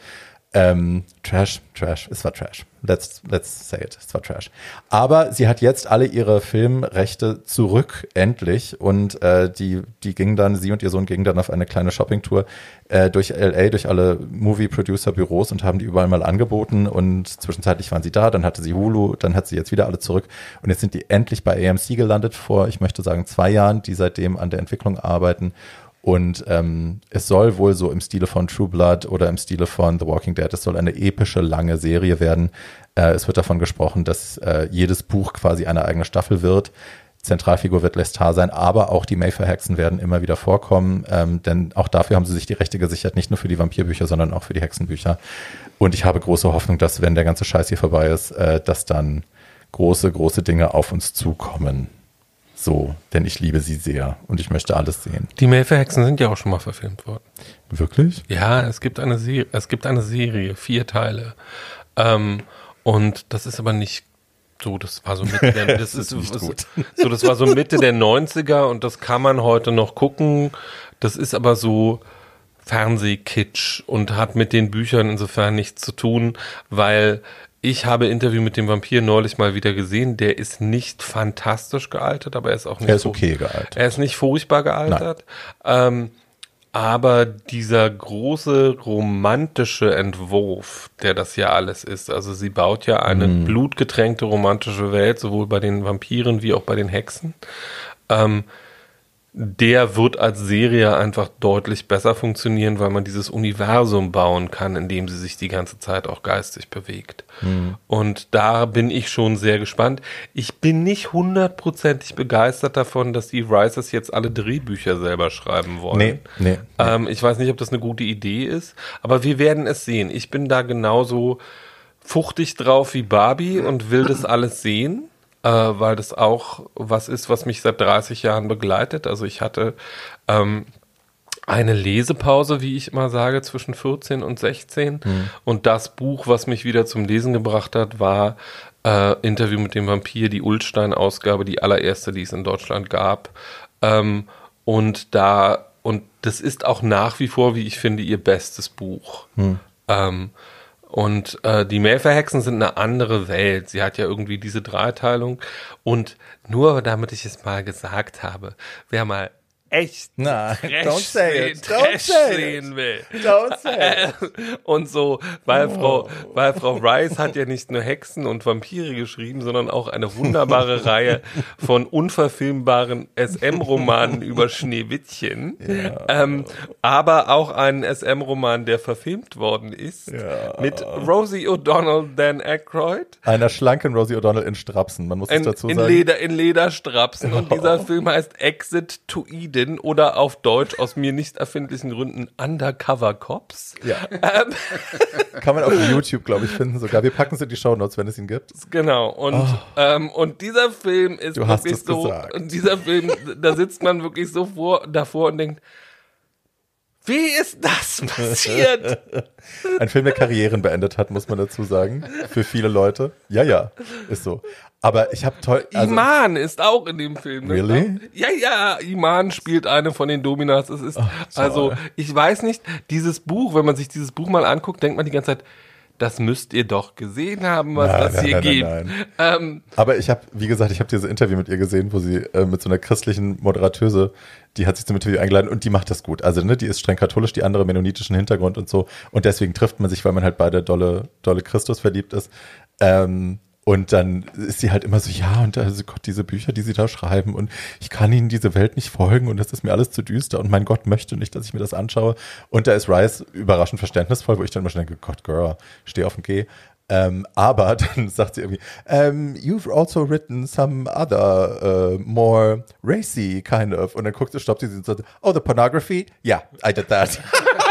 Ähm, Trash, Trash, es war Trash. Let's, let's say it, es war Trash. Aber sie hat jetzt alle ihre Filmrechte zurück, endlich. Und äh, die, die gingen dann, sie und ihr Sohn gingen dann auf eine kleine Shoppingtour äh, durch LA, durch alle Movie-Producer-Büros und haben die überall mal angeboten. Und zwischenzeitlich waren sie da, dann hatte sie Hulu, dann hat sie jetzt wieder alle zurück. Und jetzt sind die endlich bei AMC gelandet vor, ich möchte sagen, zwei Jahren, die seitdem an der Entwicklung arbeiten. Und ähm, es soll wohl so im Stile von True Blood oder im Stile von The Walking Dead, es soll eine epische, lange Serie werden. Äh, es wird davon gesprochen, dass äh, jedes Buch quasi eine eigene Staffel wird. Zentralfigur wird Lestar sein, aber auch die Mayfair-Hexen werden immer wieder vorkommen, ähm, denn auch dafür haben sie sich die Rechte gesichert, nicht nur für die Vampirbücher, sondern auch für die Hexenbücher. Und ich habe große Hoffnung, dass, wenn der ganze Scheiß hier vorbei ist, äh, dass dann große, große Dinge auf uns zukommen. So, denn ich liebe sie sehr und ich möchte alles sehen. Die Mayfair-Hexen sind ja auch schon mal verfilmt worden. Wirklich? Ja, es gibt eine Serie, es gibt eine Serie, vier Teile. Ähm, und das ist aber nicht so, das war so Mitte der, das ist, gut. so, das war so Mitte der 90er und das kann man heute noch gucken. Das ist aber so Fernsehkitsch und hat mit den Büchern insofern nichts zu tun, weil ich habe Interview mit dem Vampir neulich mal wieder gesehen. Der ist nicht fantastisch gealtert, aber er ist auch nicht Er ist okay gealtert. er ist nicht furchtbar gealtert. Ähm, aber dieser große romantische Entwurf, der das ja alles ist, also sie baut ja eine blutgetränkte romantische Welt, sowohl bei den Vampiren wie auch bei den Hexen. Ähm, der wird als Serie einfach deutlich besser funktionieren, weil man dieses Universum bauen kann, in dem sie sich die ganze Zeit auch geistig bewegt. Und da bin ich schon sehr gespannt. Ich bin nicht hundertprozentig begeistert davon, dass die Rises jetzt alle Drehbücher selber schreiben wollen. Nee, nee. Ähm, ich weiß nicht, ob das eine gute Idee ist, aber wir werden es sehen. Ich bin da genauso fuchtig drauf wie Barbie und will das alles sehen, äh, weil das auch was ist, was mich seit 30 Jahren begleitet. Also ich hatte ähm, eine Lesepause, wie ich immer sage, zwischen 14 und 16. Und das Buch, was mich wieder zum Lesen gebracht hat, war äh, Interview mit dem Vampir, die Ulstein-Ausgabe, die allererste, die es in Deutschland gab. Ähm, und da, und das ist auch nach wie vor, wie ich finde, ihr bestes Buch. Ähm, und äh, die Mayfair-Hexen sind eine andere Welt. Sie hat ja irgendwie diese Dreiteilung. Und nur damit ich es mal gesagt habe, wer mal echt Nein, Trash don't say it. sehen, Don't Trash say it. will. Don't say it. Und so, weil Frau, weil Frau Rice hat ja nicht nur Hexen und Vampire geschrieben, sondern auch eine wunderbare Reihe von unverfilmbaren SM-Romanen über Schneewittchen. Ähm, aber auch einen SM-Roman, der verfilmt worden ist. Mit Rosie O'Donnell, Dan Aykroyd. Einer schlanken Rosie O'Donnell in Strapsen, man muss es In, dazu in, sagen. Leder, in Lederstrapsen. Und dieser Film heißt Exit to Eden oder auf Deutsch aus mir nicht erfindlichen Gründen Undercover Cops. Ja. Kann man auf YouTube, glaube ich, finden sogar. Wir packen es in die Shownotes, wenn es ihn gibt. Genau. Und, ähm, und dieser Film ist Oh. Du wirklich so. gesagt. Und dieser Film, da sitzt man wirklich so vor, davor und denkt, wie ist das passiert? Ein Film, der Karrieren beendet hat, muss man dazu sagen. Für viele Leute. Ja, ja, ist so. Aber ich habe toll. Also, Iman ist auch in dem Film. Ne? Really? Ja, ja, Iman spielt eine von den Dominas. Es ist, also, ich weiß nicht, dieses Buch, wenn man sich dieses Buch mal anguckt, denkt man die ganze Zeit, das müsst ihr doch gesehen haben, was Nein, das nein, hier nein, gibt. nein, Ähm, aber ich habe, wie gesagt, ich habe dieses Interview mit ihr gesehen, wo sie äh, mit so einer christlichen Moderatöse, die hat sich zum Interview eingeladen und die macht das gut. Also, ne, die ist streng katholisch, die andere mennonitischen Hintergrund und so. Und deswegen trifft man sich, weil man halt beide dolle, dolle Christus verliebt ist. Ähm, und dann ist sie halt immer so, ja, und also Gott, diese Bücher, die sie da schreiben, und ich kann ihnen diese Welt nicht folgen und das ist mir alles zu düster und mein Gott möchte nicht, dass ich mir das anschaue. Und da ist Rice überraschend verständnisvoll, wo ich dann immer schon denke, Gott, Girl, steh auf dem G. Ähm, aber dann sagt sie irgendwie, ähm, you've also written some other uh, more racy kind of. Und dann guckt sie, stoppt sie und sagt, oh, the pornography? Yeah, I did that.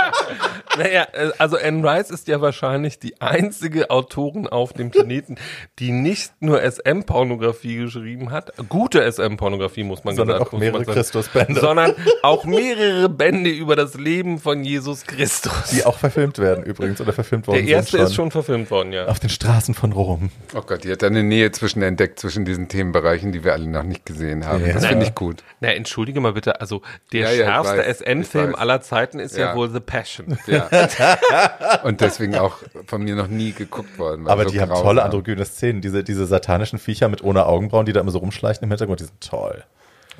Naja, äh, also Anne Rice ist ja wahrscheinlich die einzige Autorin auf dem Planeten, die nicht nur SM-Pornografie geschrieben hat, gute SM-Pornografie muss man Sondern gesagt, auch mehrere Christusbände. sondern auch mehrere Bände über das Leben von Jesus Christus. Die auch verfilmt werden übrigens oder verfilmt worden Der erste sind schon. ist schon verfilmt worden, ja. Auf den Straßen von Rom. Oh Gott, die hat eine Nähe zwischen entdeckt zwischen diesen Themenbereichen, die wir alle noch nicht gesehen haben. Ja. Das finde ich gut. Na, entschuldige mal bitte, also der Ja, ja, schärfste SN-Film aller Zeiten ist ja. Ja. wohl The Passion. Ja. Und deswegen auch von mir noch nie geguckt worden. Aber so die haben tolle androgyne Szenen. Diese, diese satanischen Viecher mit ohne Augenbrauen, die da immer so rumschleichen im Hintergrund, die sind toll.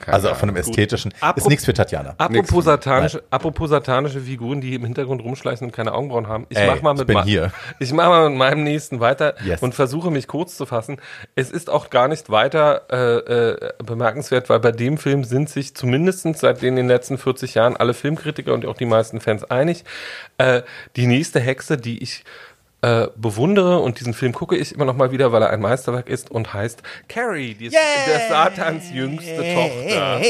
Keine also auch von dem Ahnung. ästhetischen. Apro- ist nichts für Tatjana. Apropos satanische, apropos satanische Figuren, die im Hintergrund rumschleichen und keine Augenbrauen haben. Ich Ey, mach mal ich mit bin ma- hier. Ich mache mal mit meinem nächsten weiter Yes. und versuche mich kurz zu fassen. Es ist auch gar nicht weiter äh, äh, bemerkenswert, weil bei dem Film sind sich zumindest seit den, den letzten 40 Jahren alle Filmkritiker und auch die meisten Fans einig. Äh, die nächste Hexe, die ich äh, bewundere und diesen Film gucke ich immer noch mal wieder, weil er ein Meisterwerk ist und heißt Carrie, die ist der Satans jüngste Tochter.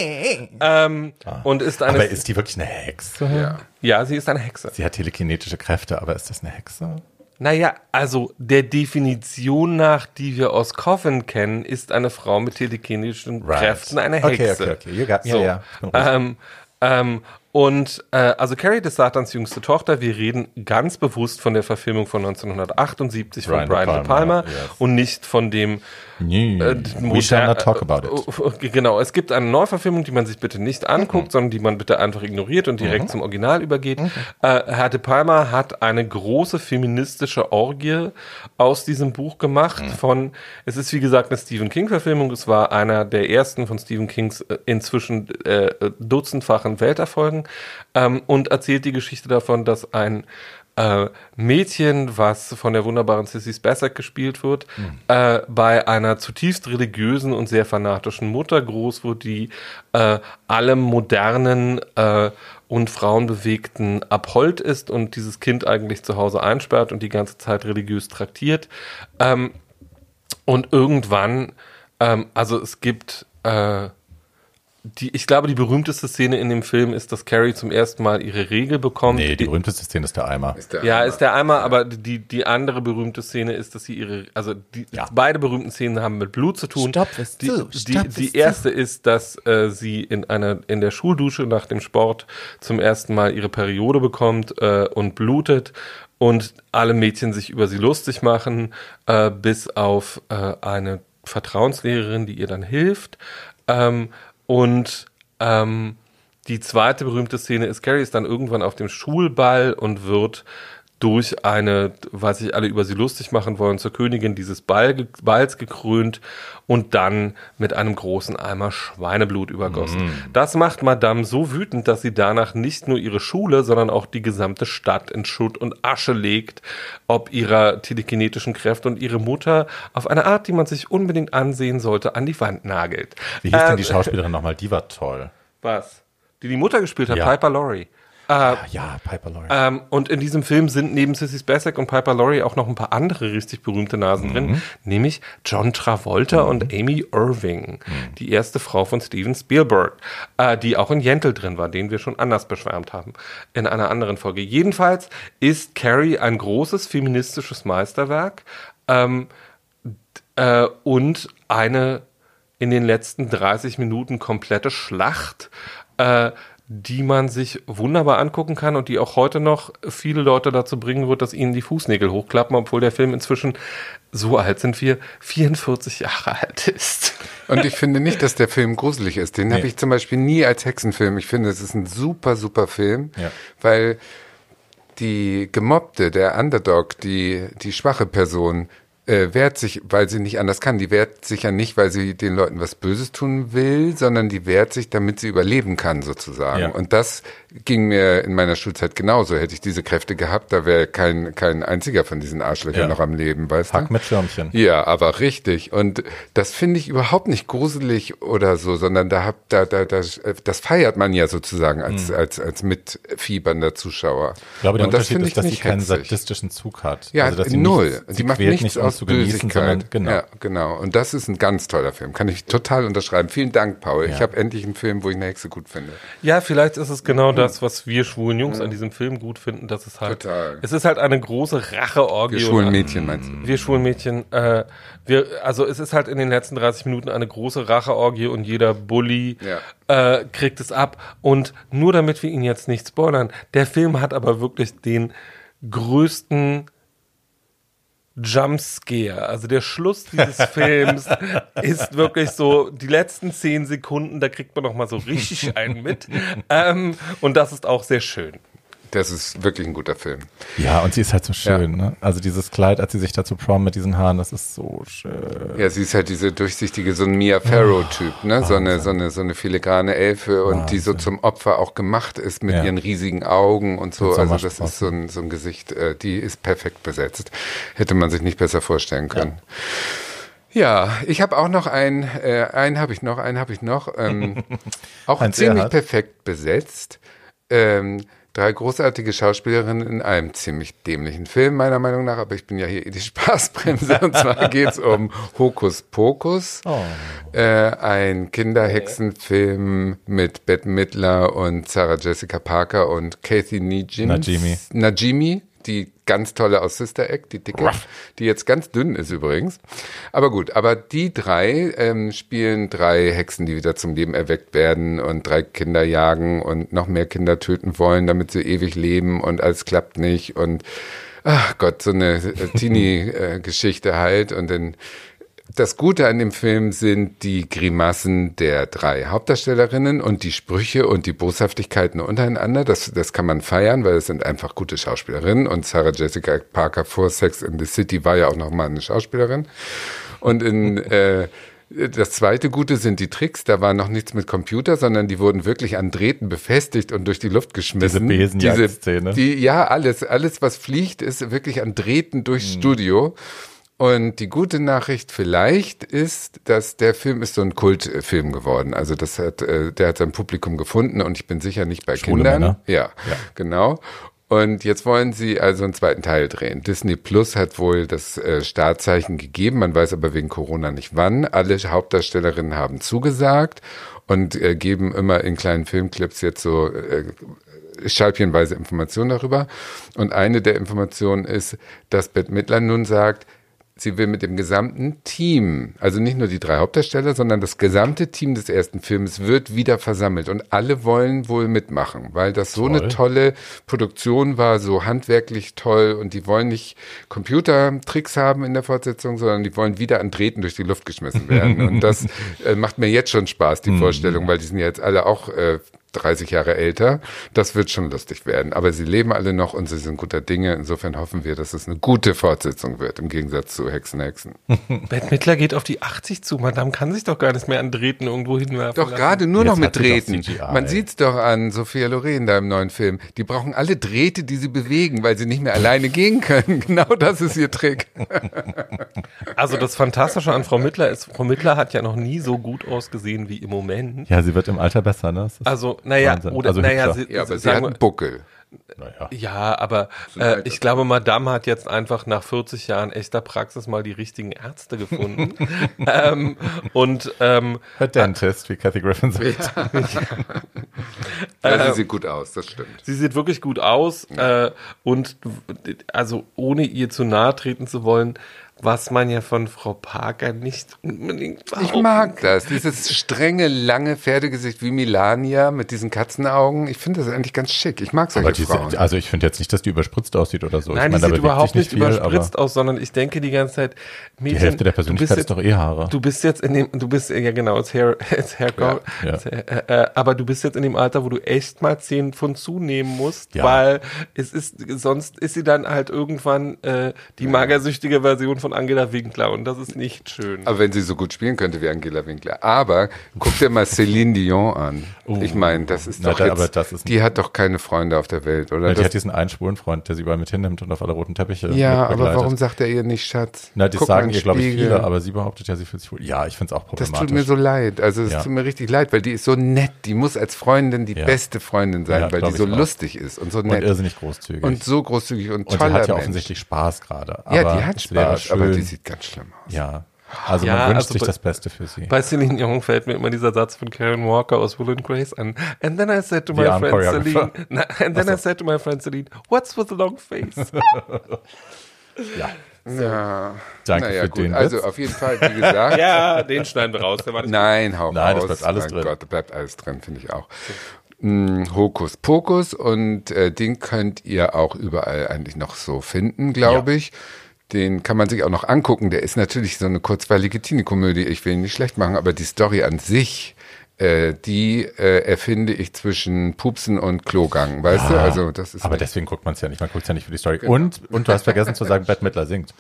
Ähm, Und ist eine Aber ist die wirklich eine Hexe? Ja. ja, sie ist eine Hexe. Sie hat telekinetische Kräfte, aber ist das eine Hexe? Naja, also der Definition nach, die wir aus Coffin kennen, ist eine Frau mit telekinetischen Right. Kräften eine Okay, Hexe. okay, okay. You got- ja, so. bin ruhig. Ähm, ähm, und äh, also Carrie des Satans jüngste Tochter, wir reden ganz bewusst von der Verfilmung von 1978 von Brian De Brian De Palma, Palma yes. und nicht von dem Nee, äh, we shall not talk about it. äh, Genau, es gibt eine Neuverfilmung, die man sich bitte nicht anguckt, Mhm. sondern die man bitte einfach ignoriert und direkt zum Original übergeht. Äh, Herr De Palma hat eine große feministische Orgie aus diesem Buch gemacht Mhm. von, es ist wie gesagt eine Stephen King-Verfilmung, es war einer der ersten von Stephen Kings äh, inzwischen äh, dutzendfachen Welterfolgen ähm, und erzählt die Geschichte davon, dass ein äh, Mädchen, was von der wunderbaren Sissy Spacek gespielt wird, äh, bei einer zutiefst religiösen und sehr fanatischen Mutter groß wird, die äh, allem modernen äh, und frauenbewegten abhold ist und dieses Kind eigentlich zu Hause einsperrt und die ganze Zeit religiös traktiert. Ähm, und irgendwann, ähm, also es gibt äh, die, ich glaube, die berühmteste Szene in dem Film ist, dass Carrie zum ersten Mal ihre Regel bekommt. Nee, die berühmteste Szene ist der Eimer. Ist der Ja, Eimer. ist der Eimer, aber die, die andere berühmte Szene ist, dass sie ihre, also die, Ja. beide berühmten Szenen haben mit Blut zu tun. Stopp es die, zu, die, stopp es die zu. erste ist, dass äh, sie in einer, in der Schuldusche nach dem Sport zum ersten Mal ihre Periode bekommt äh, und blutet und alle Mädchen sich über sie lustig machen, äh, bis auf äh, eine Vertrauenslehrerin, die ihr dann hilft. Ähm, und ähm, die zweite berühmte Szene ist, Carrie ist dann irgendwann auf dem Schulball und wird durch eine, weil sich alle über sie lustig machen wollen, zur Königin dieses Ball, Balls gekrönt und dann mit einem großen Eimer Schweineblut übergossen. Das macht Madame so wütend, dass sie danach nicht nur ihre Schule, sondern auch die gesamte Stadt in Schutt und Asche legt, ob ihrer telekinetischen Kräfte und ihre Mutter auf eine Art, die man sich unbedingt ansehen sollte, an die Wand nagelt. Wie hieß Äh, denn die Schauspielerin nochmal? Die war toll. Was? Die die Mutter gespielt hat, Ja. Piper Laurie. Ah, ja, Piper Laurie. Ähm, und in diesem Film sind neben Sissy Spacek und Piper Laurie auch noch ein paar andere richtig berühmte Nasen Mhm. drin, nämlich John Travolta und Amy Irving, Mhm. die erste Frau von Steven Spielberg, äh, die auch in Yentl drin war, den wir schon anders beschwärmt haben in einer anderen Folge. Jedenfalls ist Carrie ein großes feministisches Meisterwerk ähm, äh, und eine in den letzten 30 Minuten komplette Schlacht, äh, die man sich wunderbar angucken kann und die auch heute noch viele Leute dazu bringen wird, dass ihnen die Fußnägel hochklappen, obwohl der Film inzwischen, so alt sind wir, 44 Jahre alt ist. Und ich finde nicht, dass der Film gruselig ist. Den habe ich zum Beispiel nie als Hexenfilm. Ich finde, es ist ein super, super Film, Ja. weil die Gemobbte, der Underdog, die, die schwache Person, äh, wehrt sich, weil sie nicht anders kann. Die wehrt sich ja nicht, weil sie den Leuten was Böses tun will, sondern die wehrt sich, damit sie überleben kann, sozusagen. Ja. Und das ging mir in meiner Schulzeit genauso. Hätte ich diese Kräfte gehabt, da wäre kein, kein einziger von diesen Arschlöchern Ja. noch am Leben, weißt Hack du? mit Schirmchen. Ja, aber richtig. Und das finde ich überhaupt nicht gruselig oder so, sondern da hab, da, da, da, das feiert man ja sozusagen als, als, als mitfiebernder Zuschauer. Mhm. Ich glaube, der Und das Unterschied finde ist, dass sie keinen sadistischen Zug hat. Ja, also, dass sie null. Nichts, sie die macht nichts nicht, um zu genießen, sondern genau. Ja, genau. Und das ist ein ganz toller Film. Kann ich total unterschreiben. Vielen Dank, Paul. Ich Ja. habe endlich einen Film, wo ich eine Hexe gut finde. Ja, vielleicht ist es genau das, was wir schwulen Jungs an diesem Film gut finden, dass es halt, Total. es ist halt eine große Racheorgie. Wir schwulen Mädchen, meinst du? Wir schwulen Mädchen, äh, wir, also es ist halt in den letzten 30 Minuten eine große Racheorgie und jeder Bully äh, kriegt es ab. Und nur damit wir ihn jetzt nicht spoilern, der Film hat aber wirklich den größten Jumpscare. Also der Schluss dieses Films ist wirklich so, die letzten zehn Sekunden, da kriegt man noch mal so richtig einen mit. ähm, und das ist auch sehr schön. Das ist wirklich ein guter Film. Ja, und sie ist halt so schön, ne? Also dieses Kleid, als sie sich dazu prom mit diesen Haaren, das ist so schön. Ja, sie ist halt diese durchsichtige, so ein Mia Farrow-Typ, ne? So eine, so eine, so eine filigrane Elfe und die so zum Opfer auch gemacht ist mit Ja. ihren riesigen Augen und so. Also das ist so ein, so ein Gesicht, äh, die ist perfekt besetzt. Hätte man sich nicht besser vorstellen können. Ja, ich habe auch noch einen, äh, einen habe ich noch, einen habe ich noch, ähm, auch ziemlich Erhardt. perfekt besetzt. Ähm, drei großartige Schauspielerinnen in einem ziemlich dämlichen Film, meiner Meinung nach, aber ich bin ja hier eh die Spaßbremse und zwar geht's um Hokus Pokus, Oh. äh, ein Kinderhexenfilm mit Bette Midler und Sarah Jessica Parker und Kathy Najimy. Najimy. Najimy, die ganz tolle aus Sister Act, die dicke, die jetzt ganz dünn ist übrigens. Aber gut, aber die drei ähm, spielen drei Hexen, die wieder zum Leben erweckt werden und drei Kinder jagen und noch mehr Kinder töten wollen, damit sie ewig leben und alles klappt nicht und ach Gott, so eine äh, Teenie-Geschichte halt und dann das Gute an dem Film sind die Grimassen der drei Hauptdarstellerinnen und die Sprüche und die Boshaftigkeiten untereinander. Das, das kann man feiern, weil es sind einfach gute Schauspielerinnen. Und Sarah Jessica Parker vor Sex in the City war ja auch nochmal eine Schauspielerin. Und in äh, das zweite Gute sind die Tricks. Da war noch nichts mit Computer, sondern die wurden wirklich an Drähten befestigt und durch die Luft geschmissen. Diese Besenjagdszene. Die, ja, alles, alles, was fliegt, ist wirklich an Drähten durchs Studio. Und die gute Nachricht vielleicht ist, dass der Film ist so ein Kultfilm geworden. Also das hat, äh, der hat sein Publikum gefunden und ich bin sicher nicht bei Schwule Kindern. Männer? Ja, genau. Und jetzt wollen sie also einen zweiten Teil drehen. Disney Plus hat wohl das äh, Startzeichen gegeben, man weiß aber wegen Corona nicht wann. Alle Hauptdarstellerinnen haben zugesagt und äh, geben immer in kleinen Filmclips jetzt so äh, scheibchenweise Informationen darüber. Und eine der Informationen ist, dass Bette Midler nun sagt, sie will mit dem gesamten Team, also nicht nur die drei Hauptdarsteller, sondern das gesamte Team des ersten Films wird wieder versammelt und alle wollen wohl mitmachen, weil das so eine tolle Produktion war, so handwerklich toll und die wollen nicht Computertricks haben in der Fortsetzung, sondern die wollen wieder an Drähten durch die Luft geschmissen werden. Und das äh, macht mir jetzt schon Spaß, die Vorstellung, weil die sind ja jetzt alle auch äh, 30 Jahre älter. Das wird schon lustig werden. Aber sie leben alle noch und sie sind guter Dinge. Insofern hoffen wir, dass es eine gute Fortsetzung wird, im Gegensatz zu Hexen, Hexen. Bette Midler geht auf die 80 zu. Madame kann sich doch gar nicht mehr an Drähten irgendwo hinwerfen. Doch gerade nur Jetzt noch mit Drähten. Man sieht's doch an Sophia Loren da im neuen Film. Die brauchen alle Drähte, die sie bewegen, weil sie nicht mehr alleine gehen können. Genau das ist ihr Trick. Also das Fantastische an Frau Mittler ist, Frau Mittler hat ja noch nie so gut ausgesehen wie im Moment. Ja, sie wird im Alter besser, ne? Also, naja, Wahnsinn. oder, Also naja, sie, Ja, aber sie sagen hat einen Buckel. naja. Ja, aber äh, ich glaube, Madame hat jetzt einfach nach 40 Jahren echter Praxis mal die richtigen Ärzte gefunden. ähm, und ähm, Her Dentist, wie Kathy Griffin sagt. Ja, sie sieht gut aus, das stimmt. sie sieht wirklich gut aus. Äh, und also ohne ihr zu nahe treten zu wollen, was man ja von Frau Parker nicht unbedingt Ich behaupten mag das. Dieses strenge, lange Pferdegesicht wie Milania mit diesen Katzenaugen. Ich finde das eigentlich ganz schick. Ich mag solche Aber diese, Frauen. also ich finde jetzt nicht, dass die überspritzt aussieht oder so. Nein, ich meine, die sieht überhaupt nicht, viel, überspritzt aus, sondern ich denke die ganze Zeit, Mädchen, Die Hälfte der Persönlichkeit jetzt, ist doch eh Haare. Du bist jetzt in dem, du bist, ja genau, als Hair, als Hair Ja, ja. als, äh, äh, aber du bist jetzt in dem Alter, wo du echt mal 10 Pfund zunehmen musst, Ja. weil es ist, sonst ist sie dann halt irgendwann äh, die magersüchtige Version von Angela Winkler und das ist nicht schön. Aber wenn sie so gut spielen könnte wie Angela Winkler. Aber guck dir mal Celine Dion an. ich meine, das ist Na, doch da- jetzt, aber das ist- die hat doch keine Freunde auf der Welt, oder? Ja, die Das- hat diesen einen schwulen Freund, der sie überall mit hinnimmt und auf alle roten Teppiche ja, aber warum sagt er ihr nicht Schatz? Na, das Guck sagen ihr, glaube ich, viele, aber sie behauptet ja, sie fühlt sich wohl. Ja, ich finde es auch Das problematisch. tut mir so leid. Also es Ja. tut mir richtig leid, weil die ist so nett. Die muss als Freundin die Ja. beste Freundin sein, Ja, weil die so lustig ist und so und nett. irrsinnig großzügig. Und so großzügig und Und sie toller hat ja Mensch. offensichtlich Spaß gerade. Ja, aber die hat Spaß, aber die sieht ganz schlimm aus. Ja. Also Ja, man wünscht also sich bei- das Beste für sie. Bei Celine Dion fällt mir immer dieser Satz von Karen Walker aus Will and Grace an. And then I said to my Die friend. Celine, Na, and then I said to my friend Celine, what's with the long face? Ja. Ja. Danke naja, für gut. den Also Witz. auf jeden Fall, wie gesagt. ja, den schneiden wir raus. Der war nicht Nein, hau Nein, das raus. bleibt alles mein drin. Gott, da bleibt alles drin, finde ich auch. Mm, Hokus Pokus und äh, den könnt ihr auch überall eigentlich noch so finden, glaube ich. Den kann man sich auch noch angucken. Der ist natürlich so eine kurzweilige Teenie-Komödie. Ich will ihn nicht schlecht machen, aber die Story an sich äh, die äh, erfinde ich zwischen Pupsen und Klogang, weißt du? Also das ist Aber nicht- deswegen guckt man es ja nicht. Man guckt es ja nicht für die Story. Und, und du hast vergessen zu sagen, Bette Midler singt.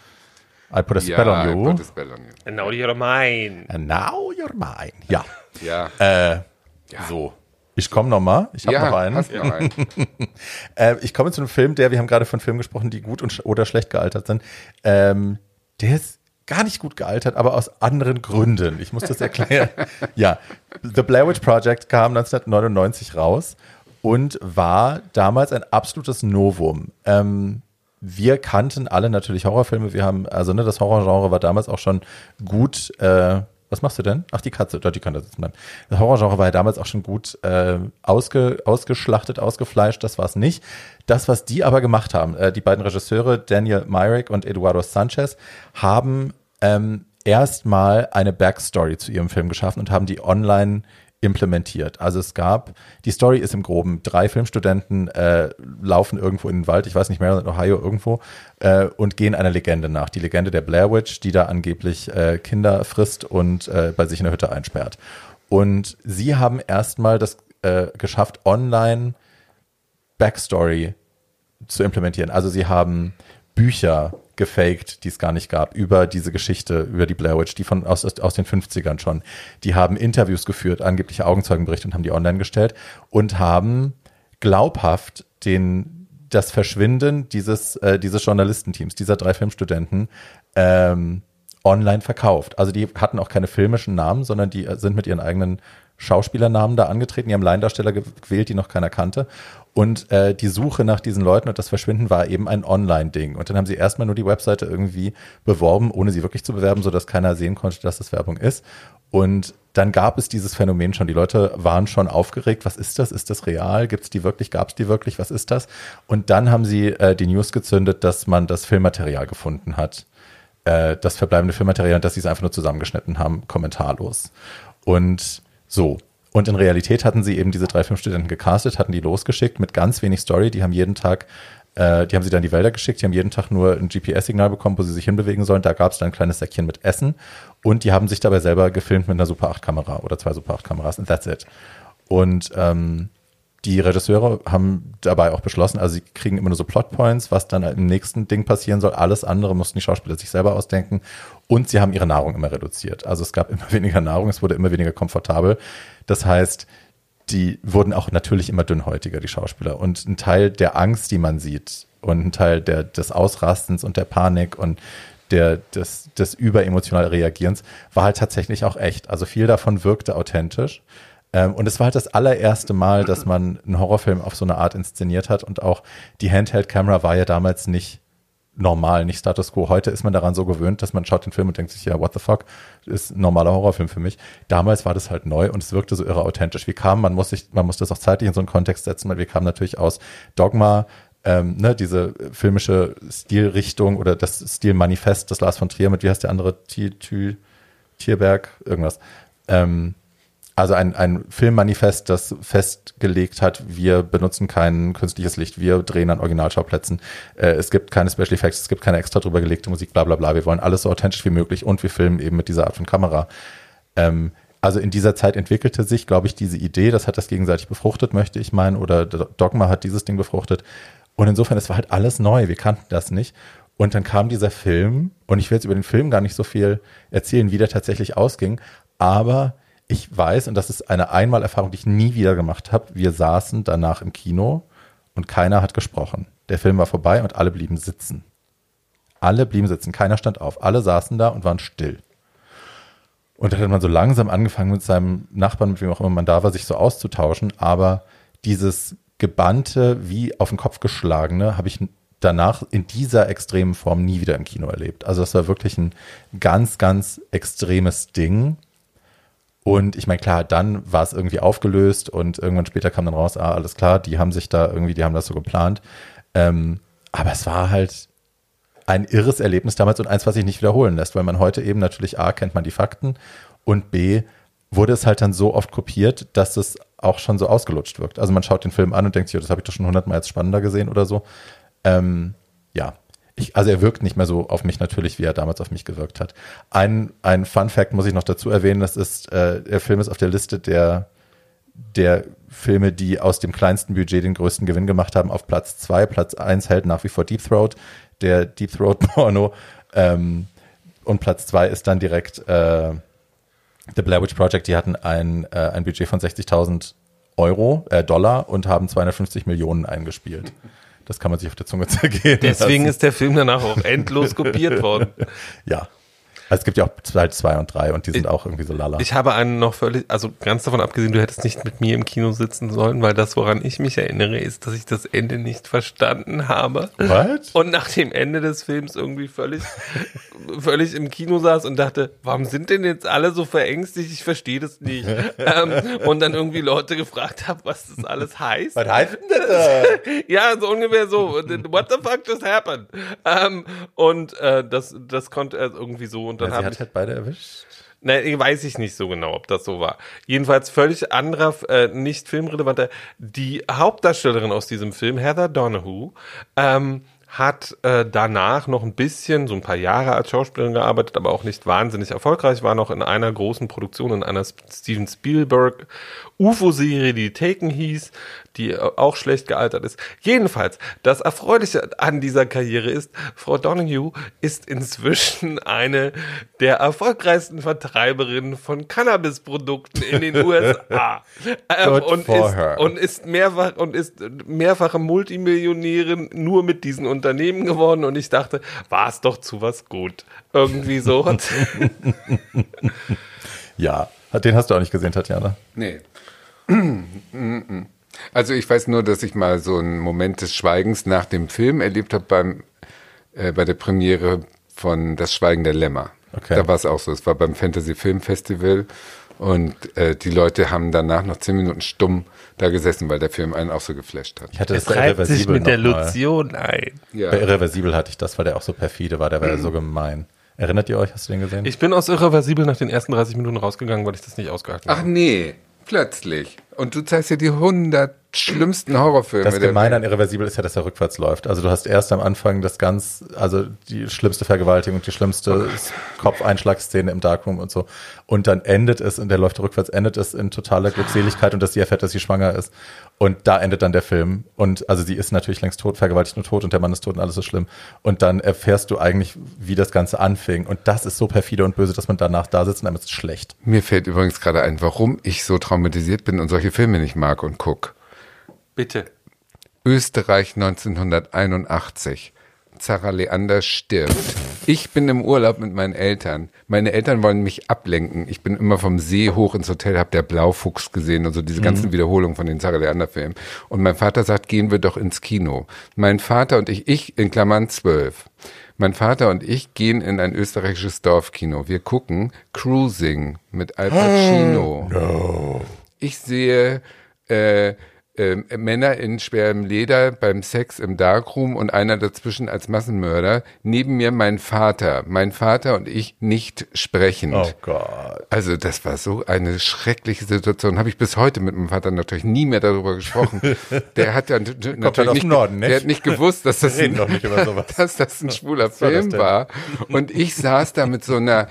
I put a spell ja, on I you. put a spell on you. And now you're mine. And now you're mine. Ja. Ja, Äh, So. Ich komme noch mal. Ich habe ja, noch einen. hast noch einen. Äh, ich komme zu einem Film, der, wir haben gerade von Filmen gesprochen, die gut und oder schlecht gealtert sind. Ähm, der ist gar nicht gut gealtert, aber aus anderen Gründen. Ich muss das erklären. ja, The Blair Witch Project kam 1999 raus und war damals ein absolutes Novum. Ähm, wir kannten alle natürlich Horrorfilme. Wir haben, also ne, das Horrorgenre war damals auch schon gut. Äh, was machst du denn? Ach, die Katze. Dort, die kann da sitzen bleiben. Das Horrorgenre war ja damals auch schon gut äh, ausge, ausgeschlachtet, ausgefleischt. Das war es nicht. Das, was die aber gemacht haben, äh, die beiden Regisseure, Daniel Myrick und Eduardo Sanchez, haben ähm, erstmal eine Backstory zu ihrem Film geschaffen und haben die online implementiert. Also es gab, die Story ist im Groben, drei Filmstudenten äh, laufen irgendwo in den Wald, ich weiß nicht, Maryland, Ohio, irgendwo, äh, und gehen einer Legende nach. Die Legende der Blair Witch, die da angeblich äh, Kinder frisst und äh, bei sich in der Hütte einsperrt. Und sie haben erstmal das äh, geschafft, online Backstory zu implementieren. Also sie haben Bücher gefaked, die es gar nicht gab, über diese Geschichte, über die Blair Witch, die von aus, aus den 50ern schon. Die haben Interviews geführt, angebliche Augenzeugenberichte und haben die online gestellt und haben glaubhaft den das Verschwinden dieses, äh, dieses Journalistenteams, dieser drei Filmstudenten, ähm, online verkauft. Also die hatten auch keine filmischen Namen, sondern die sind mit ihren eigenen Schauspielernamen da angetreten, die haben Laiendarsteller ge- gewählt, die noch keiner kannte. Und äh, die Suche nach diesen Leuten und das Verschwinden war eben ein Online-Ding. Und dann haben sie erstmal nur die Webseite irgendwie beworben, ohne sie wirklich zu bewerben, sodass keiner sehen konnte, dass das Werbung ist. Und dann gab es dieses Phänomen schon. Die Leute waren schon aufgeregt. Was ist das? Ist das real? Gibt es die wirklich? Gab es die wirklich? Was ist das? Und dann haben sie äh, die News gezündet, dass man das Filmmaterial gefunden hat. Äh, das verbleibende Filmmaterial und dass sie es einfach nur zusammengeschnitten haben, kommentarlos. Und so. Und in Realität hatten sie eben diese drei Filmstudenten gecastet, hatten die losgeschickt mit ganz wenig Story. Die haben jeden Tag, äh, die haben sie dann in die Wälder geschickt, die haben jeden Tag nur ein GPS-Signal bekommen, wo sie sich hinbewegen sollen. Da gab es dann ein kleines Säckchen mit Essen und die haben sich dabei selber gefilmt mit einer Super 8-Kamera oder zwei Super 8-Kameras und that's it. Und ähm, die Regisseure haben dabei auch beschlossen, also sie kriegen immer nur so Plotpoints, was dann im nächsten Ding passieren soll. Alles andere mussten die Schauspieler sich selber ausdenken. Und sie haben ihre Nahrung immer reduziert. Also es gab immer weniger Nahrung, es wurde immer weniger komfortabel. Das heißt, die wurden auch natürlich immer dünnhäutiger, die Schauspieler. Und ein Teil der Angst, die man sieht, und ein Teil der, des Ausrastens und der Panik und der, des, des überemotionalen Reagierens war halt tatsächlich auch echt. Also viel davon wirkte authentisch. Ähm, und es war halt das allererste Mal, dass man einen Horrorfilm auf so eine Art inszeniert hat. Und auch die Handheld-Kamera war ja damals nicht normal, nicht Status Quo. Heute ist man daran so gewöhnt, dass man schaut den Film und denkt sich, ja, what the fuck, ist ein normaler Horrorfilm für mich. Damals war das halt neu und es wirkte so irre authentisch. Wie kam, man muss sich, man muss das auch zeitlich in so einen Kontext setzen, weil wir kamen natürlich aus Dogma, ähm, ne, diese filmische Stilrichtung oder das Stilmanifest des Lars von Trier mit, wie heißt der andere, Tier, Tierberg, irgendwas. Ähm, also ein, ein Filmmanifest, das festgelegt hat, wir benutzen kein künstliches Licht, wir drehen an Originalschauplätzen, äh, es gibt keine Special Effects, es gibt keine extra drüber gelegte Musik, bla bla bla. Wir wollen alles so authentisch wie möglich und wir filmen eben mit dieser Art von Kamera. Ähm, also in dieser Zeit entwickelte sich, glaube ich, diese Idee, das hat das gegenseitig befruchtet, möchte ich meinen, oder Dogma hat dieses Ding befruchtet. Und insofern, es war halt alles neu, wir kannten das nicht. Und dann kam dieser Film, und ich will jetzt über den Film gar nicht so viel erzählen, wie der tatsächlich ausging, aber ich weiß, und das ist eine Einmalerfahrung, die ich nie wieder gemacht habe, wir saßen danach im Kino und keiner hat gesprochen. Der Film war vorbei und alle blieben sitzen. Alle blieben sitzen, keiner stand auf. Alle saßen da und waren still. Und dann hat man so langsam angefangen mit seinem Nachbarn, mit wem auch immer man da war, sich so auszutauschen. Aber dieses gebannte, wie auf den Kopf geschlagene, habe ich danach in dieser extremen Form nie wieder im Kino erlebt. Also das war wirklich ein ganz, ganz extremes Ding. Und ich meine, klar, dann war es irgendwie aufgelöst und irgendwann später kam dann raus, ah, alles klar, die haben sich da irgendwie, die haben das so geplant. Ähm, aber es war halt ein irres Erlebnis damals und eins, was sich nicht wiederholen lässt, weil man heute eben natürlich A, kennt man die Fakten und B, wurde es halt dann so oft kopiert, dass es auch schon so ausgelutscht wirkt. Also man schaut den Film an und denkt sich, das habe ich doch schon hundertmal jetzt spannender gesehen oder so. Ähm, ja, ich, also er wirkt nicht mehr so auf mich natürlich, wie er damals auf mich gewirkt hat. Ein, ein Fun Fact muss ich noch dazu erwähnen, das ist, äh, der Film ist auf der Liste der, der Filme, die aus dem kleinsten Budget den größten Gewinn gemacht haben, auf Platz zwei. Platz eins hält nach wie vor Deep Throat, der Deep Throat Porno. Ähm, und Platz zwei ist dann direkt äh, The Blair Witch Project. Die hatten ein, äh, ein Budget von 60.000 Euro, äh, Dollar und haben 250 Millionen eingespielt. Das kann man sich auf der Zunge zergehen. Deswegen lassen. ist der Film danach auch endlos kopiert worden. Ja. Also es gibt ja auch Teil zwei und drei und die sind auch irgendwie so lala. Ich habe einen noch völlig, also ganz davon abgesehen, du hättest nicht mit mir im Kino sitzen sollen, weil das, woran ich mich erinnere, ist, dass ich das Ende nicht verstanden habe. What? Und nach dem Ende des Films irgendwie völlig, völlig im Kino saß und dachte, warum sind denn jetzt alle so verängstigt? Ich verstehe das nicht. ähm, und dann irgendwie Leute gefragt habe, was das alles heißt. Was heißt denn das? Ja, so ungefähr so. What the fuck just happened? Ähm, und äh, das, das konnte er irgendwie so. Und dann Ja, sie hat ich halt beide erwischt. Nein, weiß ich nicht so genau, ob das so war. Jedenfalls völlig anderer, äh, nicht filmrelevanter. Die Hauptdarstellerin aus diesem Film, Heather Donahue, ähm, hat äh, danach noch ein bisschen, so ein paar Jahre als Schauspielerin gearbeitet, aber auch nicht wahnsinnig erfolgreich, war noch in einer großen Produktion, in einer Steven Spielberg UFO-Serie, die Taken hieß, die auch schlecht gealtert ist. Jedenfalls, das Erfreuliche an dieser Karriere ist, Frau Donahue ist inzwischen eine der erfolgreichsten Vertreiberinnen von Cannabisprodukten in den USA. ähm, und, ist, und ist mehrfach und ist mehrfache Multimillionärin nur mit diesen Unternehmen geworden und ich dachte, war es doch zu was gut. Irgendwie so. Ja. Den hast du auch nicht gesehen, Tatjana. Nee. Also ich weiß nur, dass ich mal so einen Moment des Schweigens nach dem Film erlebt habe beim äh, bei der Premiere von Das Schweigen der Lämmer. Okay. Da war es auch so. Es war beim Fantasy Film Festival und äh, die Leute haben danach noch zehn Minuten stumm da gesessen, weil der Film einen auch so geflasht hat. Ich hatte es das bei reibt sich Irreversibel mit der. Lotion ein. Ja. Bei Irreversibel hatte ich das, weil der auch so perfide war, der war ja so gemein. Erinnert ihr euch, hast du den gesehen? Ich bin aus Irreversibel nach den ersten 30 Minuten rausgegangen, weil ich das nicht ausgehalten Ach habe. nee, plötzlich. Und du zeigst dir die 100 schlimmsten Horrorfilme. Das Gemeine an Irreversibel ist ja, dass er rückwärts läuft. Also du hast erst am Anfang das ganz, also die schlimmste Vergewaltigung, die schlimmste Kopfeinschlagszene im Darkroom und so. Und dann endet es, und der läuft rückwärts, endet es in totaler Glückseligkeit und dass sie erfährt, dass sie schwanger ist. Und da endet dann der Film. Und also sie ist natürlich längst tot, vergewaltigt nur tot und der Mann ist tot und alles ist schlimm. Und dann erfährst du eigentlich, wie das Ganze anfing. Und das ist so perfide und böse, dass man danach da sitzt und einem ist es schlecht. Mir fällt übrigens gerade ein, warum ich so traumatisiert bin und solche Filme nicht mag und guck. Bitte. Österreich 1981. Zara Leander stirbt. Ich bin im Urlaub mit meinen Eltern. Meine Eltern wollen mich ablenken. Ich bin immer vom See hoch ins Hotel, hab der Blaufuchs gesehen und so diese ganzen Wiederholungen von den Zara Leander Filmen. Und mein Vater sagt, gehen wir doch ins Kino. Mein Vater und ich, ich in Klammern zwölf. Mein Vater und ich gehen in ein österreichisches Dorfkino. Wir gucken Cruising mit Al Pacino. Ich sehe äh, äh, Männer in schwerem Leder beim Sex im Darkroom und einer dazwischen als Massenmörder. Neben mir mein Vater. Mein Vater und ich nicht sprechend. Oh Gott. Also das war so eine schreckliche Situation. Habe ich bis heute mit meinem Vater natürlich nie mehr darüber gesprochen. Der hat ja natürlich nicht, Norden, nicht? der hat nicht gewusst, dass das, ein, dass das ein schwuler Film war. Und ich saß da mit so einer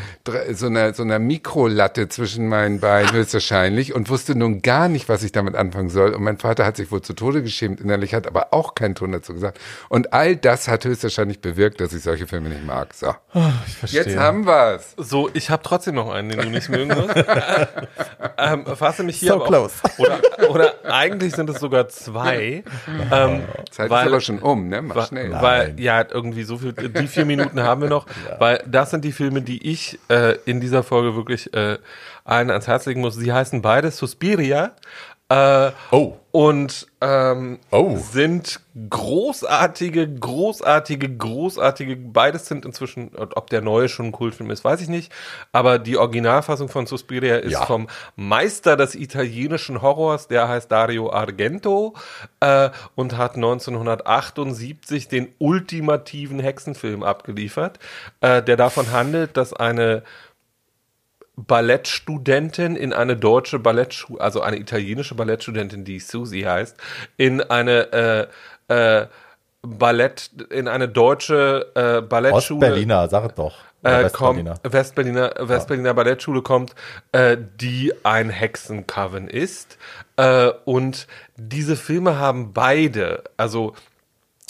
so einer so einer Mikrolatte zwischen meinen Beinen höchstwahrscheinlich und wusste nun gar nicht, was ich damit anfangen soll. Und mein Vater hat sich wohl zu Tode geschämt innerlich, hat aber auch keinen Ton dazu gesagt. Und all das hat höchstwahrscheinlich bewirkt, dass ich solche Filme nicht mag. So, Ich verstehe. jetzt haben wir's. So, ich habe trotzdem noch einen, den du nicht mögen wirst. ähm, fasse mich hier So close. Auch, oder, oder eigentlich sind es sogar zwei. ähm, Zeit weil, ist aber schon um, ne? Mach schnell. weil, ja, irgendwie so viel, die vier Minuten haben wir noch, weil das sind die Filme, die ich äh, in dieser Folge wirklich äh, allen ans Herz legen muss. Sie heißen beide Suspiria. Äh, Oh. Und ähm, Oh. sind großartige, großartige, großartige, beides sind inzwischen, ob der neue schon ein Kultfilm ist, weiß ich nicht, aber die Originalfassung von Suspiria ist Ja. vom Meister des italienischen Horrors, der heißt Dario Argento äh, und hat 1978 den ultimativen Hexenfilm abgeliefert, äh, der davon handelt, dass eine Ballettstudentin in eine deutsche Ballettschule, also eine italienische Ballettstudentin, die Susie heißt, in eine äh, äh, Ballett, in eine deutsche äh, Ballettschule. Ostberliner, sag es doch. Äh, kommt, Westberliner. Westberliner, Westberliner Ballettschule kommt, äh, die ein Hexencoven ist. Äh, und diese Filme haben beide, also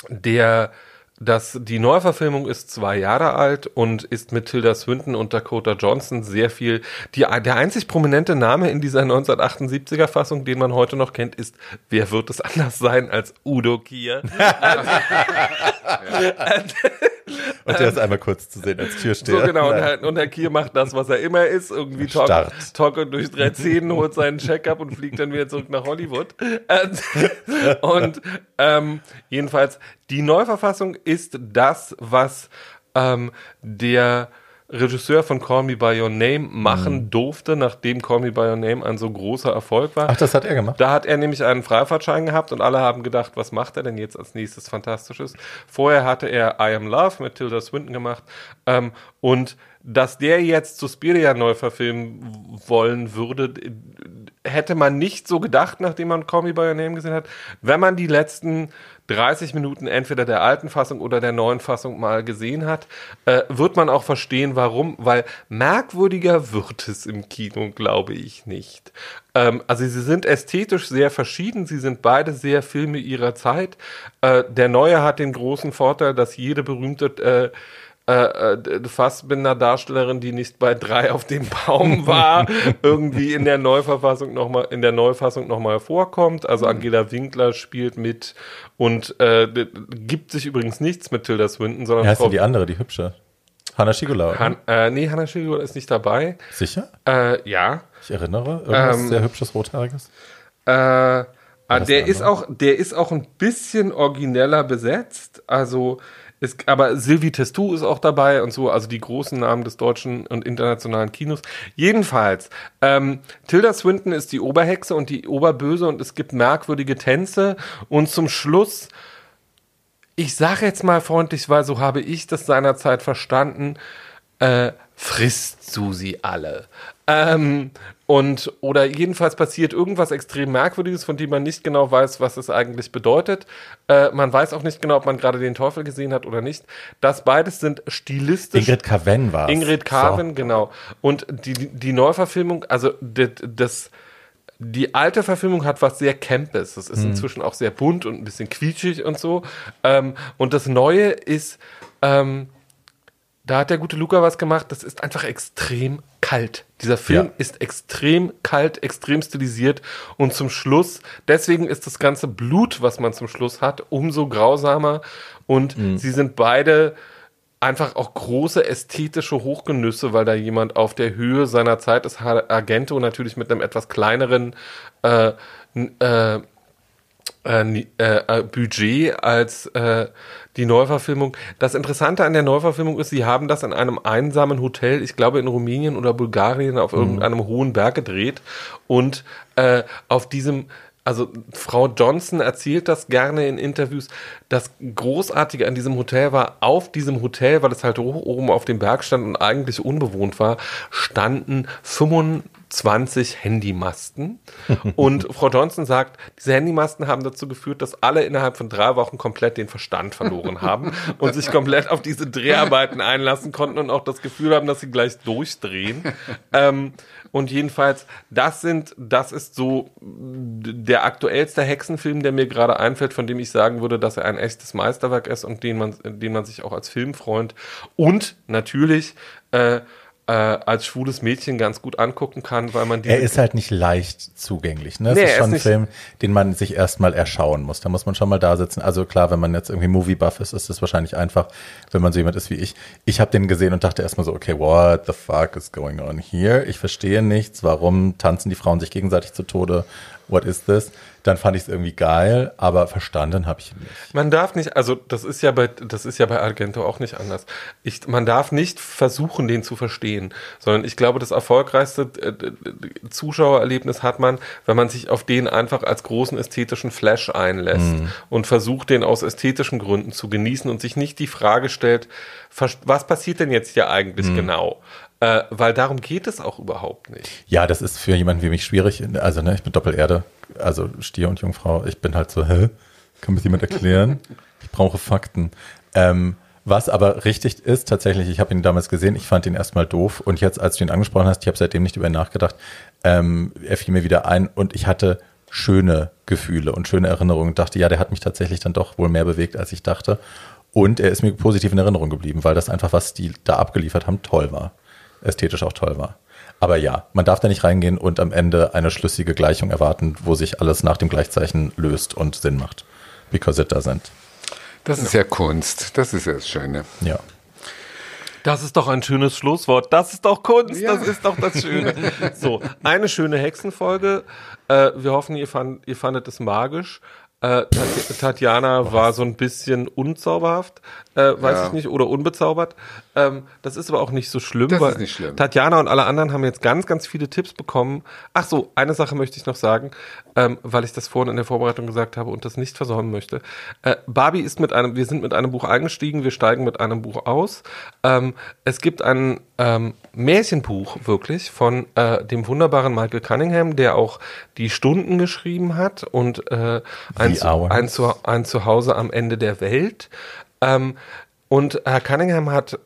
der, das, die Neuverfilmung ist zwei Jahre alt und ist mit Tilda Swinton und Dakota Johnson sehr viel. Die, der einzig prominente Name in dieser 1978er Fassung, den man heute noch kennt, ist Wer wird es anders sein als Udo Kier? Und der ist einmal kurz zu sehen als Türsteher. So genau, und. Herr, und Herr Kier macht das, was er immer ist, irgendwie talk, durch drei Zähnen, holt seinen Check-up und fliegt dann wieder zurück nach Hollywood. Äh, und ähm, jedenfalls, die Neuverfassung ist das, was ähm, der Regisseur von Call Me By Your Name machen durfte, nachdem Call Me By Your Name ein so großer Erfolg war. Ach, das hat er gemacht. Da hat er nämlich einen Freifahrtschein gehabt und alle haben gedacht, was macht er denn jetzt als nächstes Fantastisches? Vorher hatte er I Am Love mit Tilda Swinton gemacht ähm, und dass der jetzt Suspiria neu verfilmen wollen würde, hätte man nicht so gedacht, nachdem man Call Me By Your Name gesehen hat. Wenn man die letzten 30 Minuten entweder der alten Fassung oder der neuen Fassung mal gesehen hat, äh, wird man auch verstehen, warum, weil merkwürdiger wird es im Kino, glaube ich nicht. Ähm, also sie sind ästhetisch sehr verschieden, sie sind beide sehr Filme ihrer Zeit. Äh, der neue hat den großen Vorteil, dass jede berühmte äh, äh, äh, Fassbinder-Darstellerin, die nicht bei drei auf dem Baum war, irgendwie in der Neuverfassung noch mal, in der Neufassung nochmal vorkommt. Also Angela Winkler spielt mit und äh, gibt sich übrigens nichts mit Tilda Swinton, sondern Frau denn die andere, die hübsche? Hanna Schigula. Han, äh, nee, Hannah Schilger ist nicht dabei. Sicher? Äh, ja. Ich erinnere. Irgendwas Ähm, sehr hübsches Rothaariges. Äh, ah, der ist auch, der ist auch ein bisschen origineller besetzt. Also ist, aber Sylvie Testou ist auch dabei und so, also die großen Namen des deutschen und internationalen Kinos. Jedenfalls, ähm, Tilda Swinton ist die Oberhexe und die Oberböse und es gibt merkwürdige Tänze und zum Schluss ich sage jetzt mal freundlich, weil so habe ich das seinerzeit verstanden, äh, frisst Susi alle. Ähm, und, oder jedenfalls passiert irgendwas extrem Merkwürdiges, von dem man nicht genau weiß, was es eigentlich bedeutet. Äh, man weiß auch nicht genau, ob man gerade den Teufel gesehen hat oder nicht. Das beides sind stilistisch. Ingrid Carven war Ingrid Carven, genau. Und die, die Neuverfilmung, also das, das, die alte Verfilmung hat was sehr Campes. Das ist inzwischen auch sehr bunt und ein bisschen quietschig und so. Ähm, und das Neue ist, ähm, da hat der gute Luca was gemacht, das ist einfach extrem kalt. Dieser Film Ja. ist extrem kalt, extrem stilisiert und zum Schluss, deswegen ist das ganze Blut, was man zum Schluss hat, umso grausamer und sie sind beide einfach auch große ästhetische Hochgenüsse, weil da jemand auf der Höhe seiner Zeit ist, Ha- Argento natürlich mit einem etwas kleineren äh, äh, äh, äh, äh, Budget als äh, die Neuverfilmung. Das Interessante an der Neuverfilmung ist, sie haben das in einem einsamen Hotel, ich glaube in Rumänien oder Bulgarien, auf irgendeinem hohen Berg gedreht und äh, auf diesem also Frau Johnson erzählt das gerne in Interviews. Das Großartige an diesem Hotel war, auf diesem Hotel, weil es halt hoch oben auf dem Berg stand und eigentlich unbewohnt war, standen 25 Handymasten. und Frau Johnson sagt, diese Handymasten haben dazu geführt, dass alle innerhalb von drei Wochen komplett den Verstand verloren haben und sich komplett auf diese Dreharbeiten einlassen konnten und auch das Gefühl haben, dass sie gleich durchdrehen. ähm, und jedenfalls, das sind, das ist so der aktuellste Hexenfilm, der mir gerade einfällt, von dem ich sagen würde, dass er ein echtes Meisterwerk ist und den man, den man sich auch als Filmfreund und natürlich äh, äh, als schwules Mädchen ganz gut angucken kann, weil man diese Er ist halt nicht leicht zugänglich. Ne? Es Nee, ist er schon ist ein Film, den man sich erstmal erschauen muss. Da muss man schon mal da sitzen. Also klar, wenn man jetzt irgendwie Movie-Buff ist, ist es wahrscheinlich einfach, wenn man so jemand ist wie ich. Ich habe den gesehen und dachte erstmal so, okay, what the fuck is going on here? Ich verstehe nichts. Warum tanzen die Frauen sich gegenseitig zu Tode? What is this? Dann fand ich es irgendwie geil, aber verstanden habe ich nicht. Man darf nicht, also das ist ja bei, das ist ja bei Argento auch nicht anders. Ich, man darf nicht versuchen, den zu verstehen, sondern ich glaube, das erfolgreichste äh, Zuschauererlebnis hat man, wenn man sich auf den einfach als großen ästhetischen Flash einlässt und versucht, den aus ästhetischen Gründen zu genießen und sich nicht die Frage stellt, was passiert denn jetzt hier eigentlich genau? Äh, weil darum geht es auch überhaupt nicht. Ja, das ist für jemanden wie mich schwierig. Also, ne, ich bin Doppelerde, also Stier und Jungfrau. Ich bin halt so, hä? Kann mir jemand erklären? Ich brauche Fakten. Ähm, was aber richtig ist, tatsächlich, ich habe ihn damals gesehen, ich fand ihn erstmal doof und jetzt, als du ihn angesprochen hast, ich habe seitdem nicht über ihn nachgedacht, ähm, er fiel mir wieder ein und ich hatte schöne Gefühle und schöne Erinnerungen und dachte, ja, der hat mich tatsächlich dann doch wohl mehr bewegt, als ich dachte. Und er ist mir positiv in Erinnerung geblieben, weil das einfach, was die da abgeliefert haben, toll war. Ästhetisch auch toll war. Aber ja, man darf da nicht reingehen und am Ende eine schlüssige Gleichung erwarten, wo sich alles nach dem Gleichzeichen löst und Sinn macht. Because it doesn't. Das ist ja Kunst. Das ist ja das Schöne. Ja. Das ist doch ein schönes Schlusswort. Das ist doch Kunst. Ja. Das ist doch das Schöne. So, eine schöne Hexenfolge. Äh, wir hoffen, ihr, fand, ihr fandet es magisch. Äh, Tat- Tatjana war so ein bisschen unzauberhaft, äh, weiß Ja. ich nicht, oder unbezaubert. Ähm, das ist aber auch nicht so schlimm. Das weil ist nicht schlimm. Tatjana und alle anderen haben jetzt ganz, ganz viele Tipps bekommen. Ach so, eine Sache möchte ich noch sagen, ähm, weil ich das vorhin in der Vorbereitung gesagt habe und das nicht versäumen möchte. Äh, Barbie ist mit einem, wir sind mit einem Buch eingestiegen, wir steigen mit einem Buch aus. Ähm, es gibt ein ähm, Märchenbuch wirklich von äh, dem wunderbaren Michael Cunningham, der auch die Stunden geschrieben hat und äh, ein, Zu- ein, zu, ein Zuhause am Ende der Welt. Ähm, und Herr Cunningham hat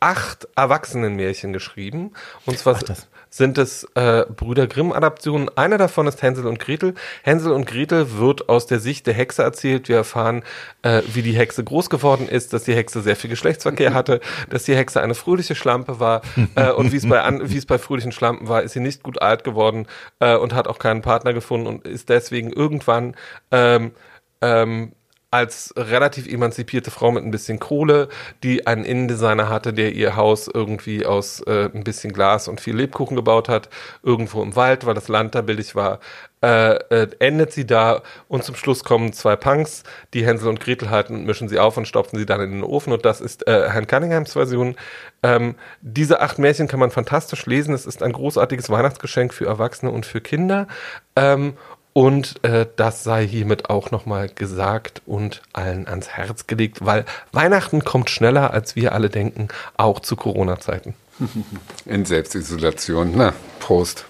acht Erwachsenenmärchen geschrieben. Und zwar das- sind es äh, Brüder Grimm-Adaptionen. Einer davon ist Hänsel und Gretel. Hänsel und Gretel wird aus der Sicht der Hexe erzählt. Wir erfahren, äh, wie die Hexe groß geworden ist, dass die Hexe sehr viel Geschlechtsverkehr hatte, dass die Hexe eine fröhliche Schlampe war. Äh, und wie es bei an, wie es bei fröhlichen Schlampen war, ist sie nicht gut alt geworden äh, und hat auch keinen Partner gefunden und ist deswegen irgendwann ähm, ähm, als relativ emanzipierte Frau mit ein bisschen Kohle, die einen Innendesigner hatte, der ihr Haus irgendwie aus äh, ein bisschen Glas und viel Lebkuchen gebaut hat, irgendwo im Wald, weil das Land da billig war, äh, äh, endet sie da und zum Schluss kommen zwei Punks, die Hänsel und Gretel halten und mischen sie auf und stopfen sie dann in den Ofen und das ist äh, Herrn Cunninghams Version. Ähm, diese acht Märchen kann man fantastisch lesen. Es ist ein großartiges Weihnachtsgeschenk für Erwachsene und für Kinder. Ähm, und äh, das sei hiermit auch nochmal gesagt und allen ans Herz gelegt, weil Weihnachten kommt schneller, als wir alle denken, auch zu Corona-Zeiten. In Selbstisolation. Na, Prost.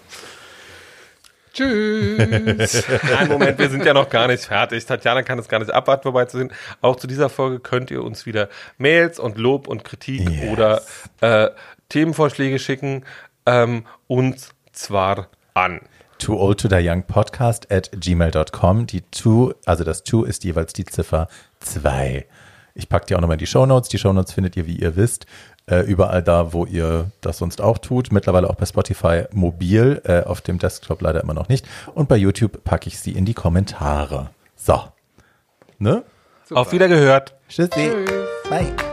Tschüss. Nein, Moment, wir sind ja noch gar nicht fertig. Tatjana kann es gar nicht abwarten, wobei zu sind. Auch zu dieser Folge könnt ihr uns wieder Mails und Lob und Kritik Yes. oder äh, Themenvorschläge schicken. Ähm, und zwar an. Too old to die young podcast at gmail.com. Die two, also das two ist jeweils die Ziffer zwei. Ich packe die auch nochmal in die Shownotes. Die Shownotes findet ihr, wie ihr wisst, äh, überall da, wo ihr das sonst auch tut. Mittlerweile auch bei Spotify mobil, äh, auf dem Desktop leider immer noch nicht. Und bei YouTube packe ich sie in die Kommentare. So. Ne? Auf Wiedergehört. Tschüssi. Bye.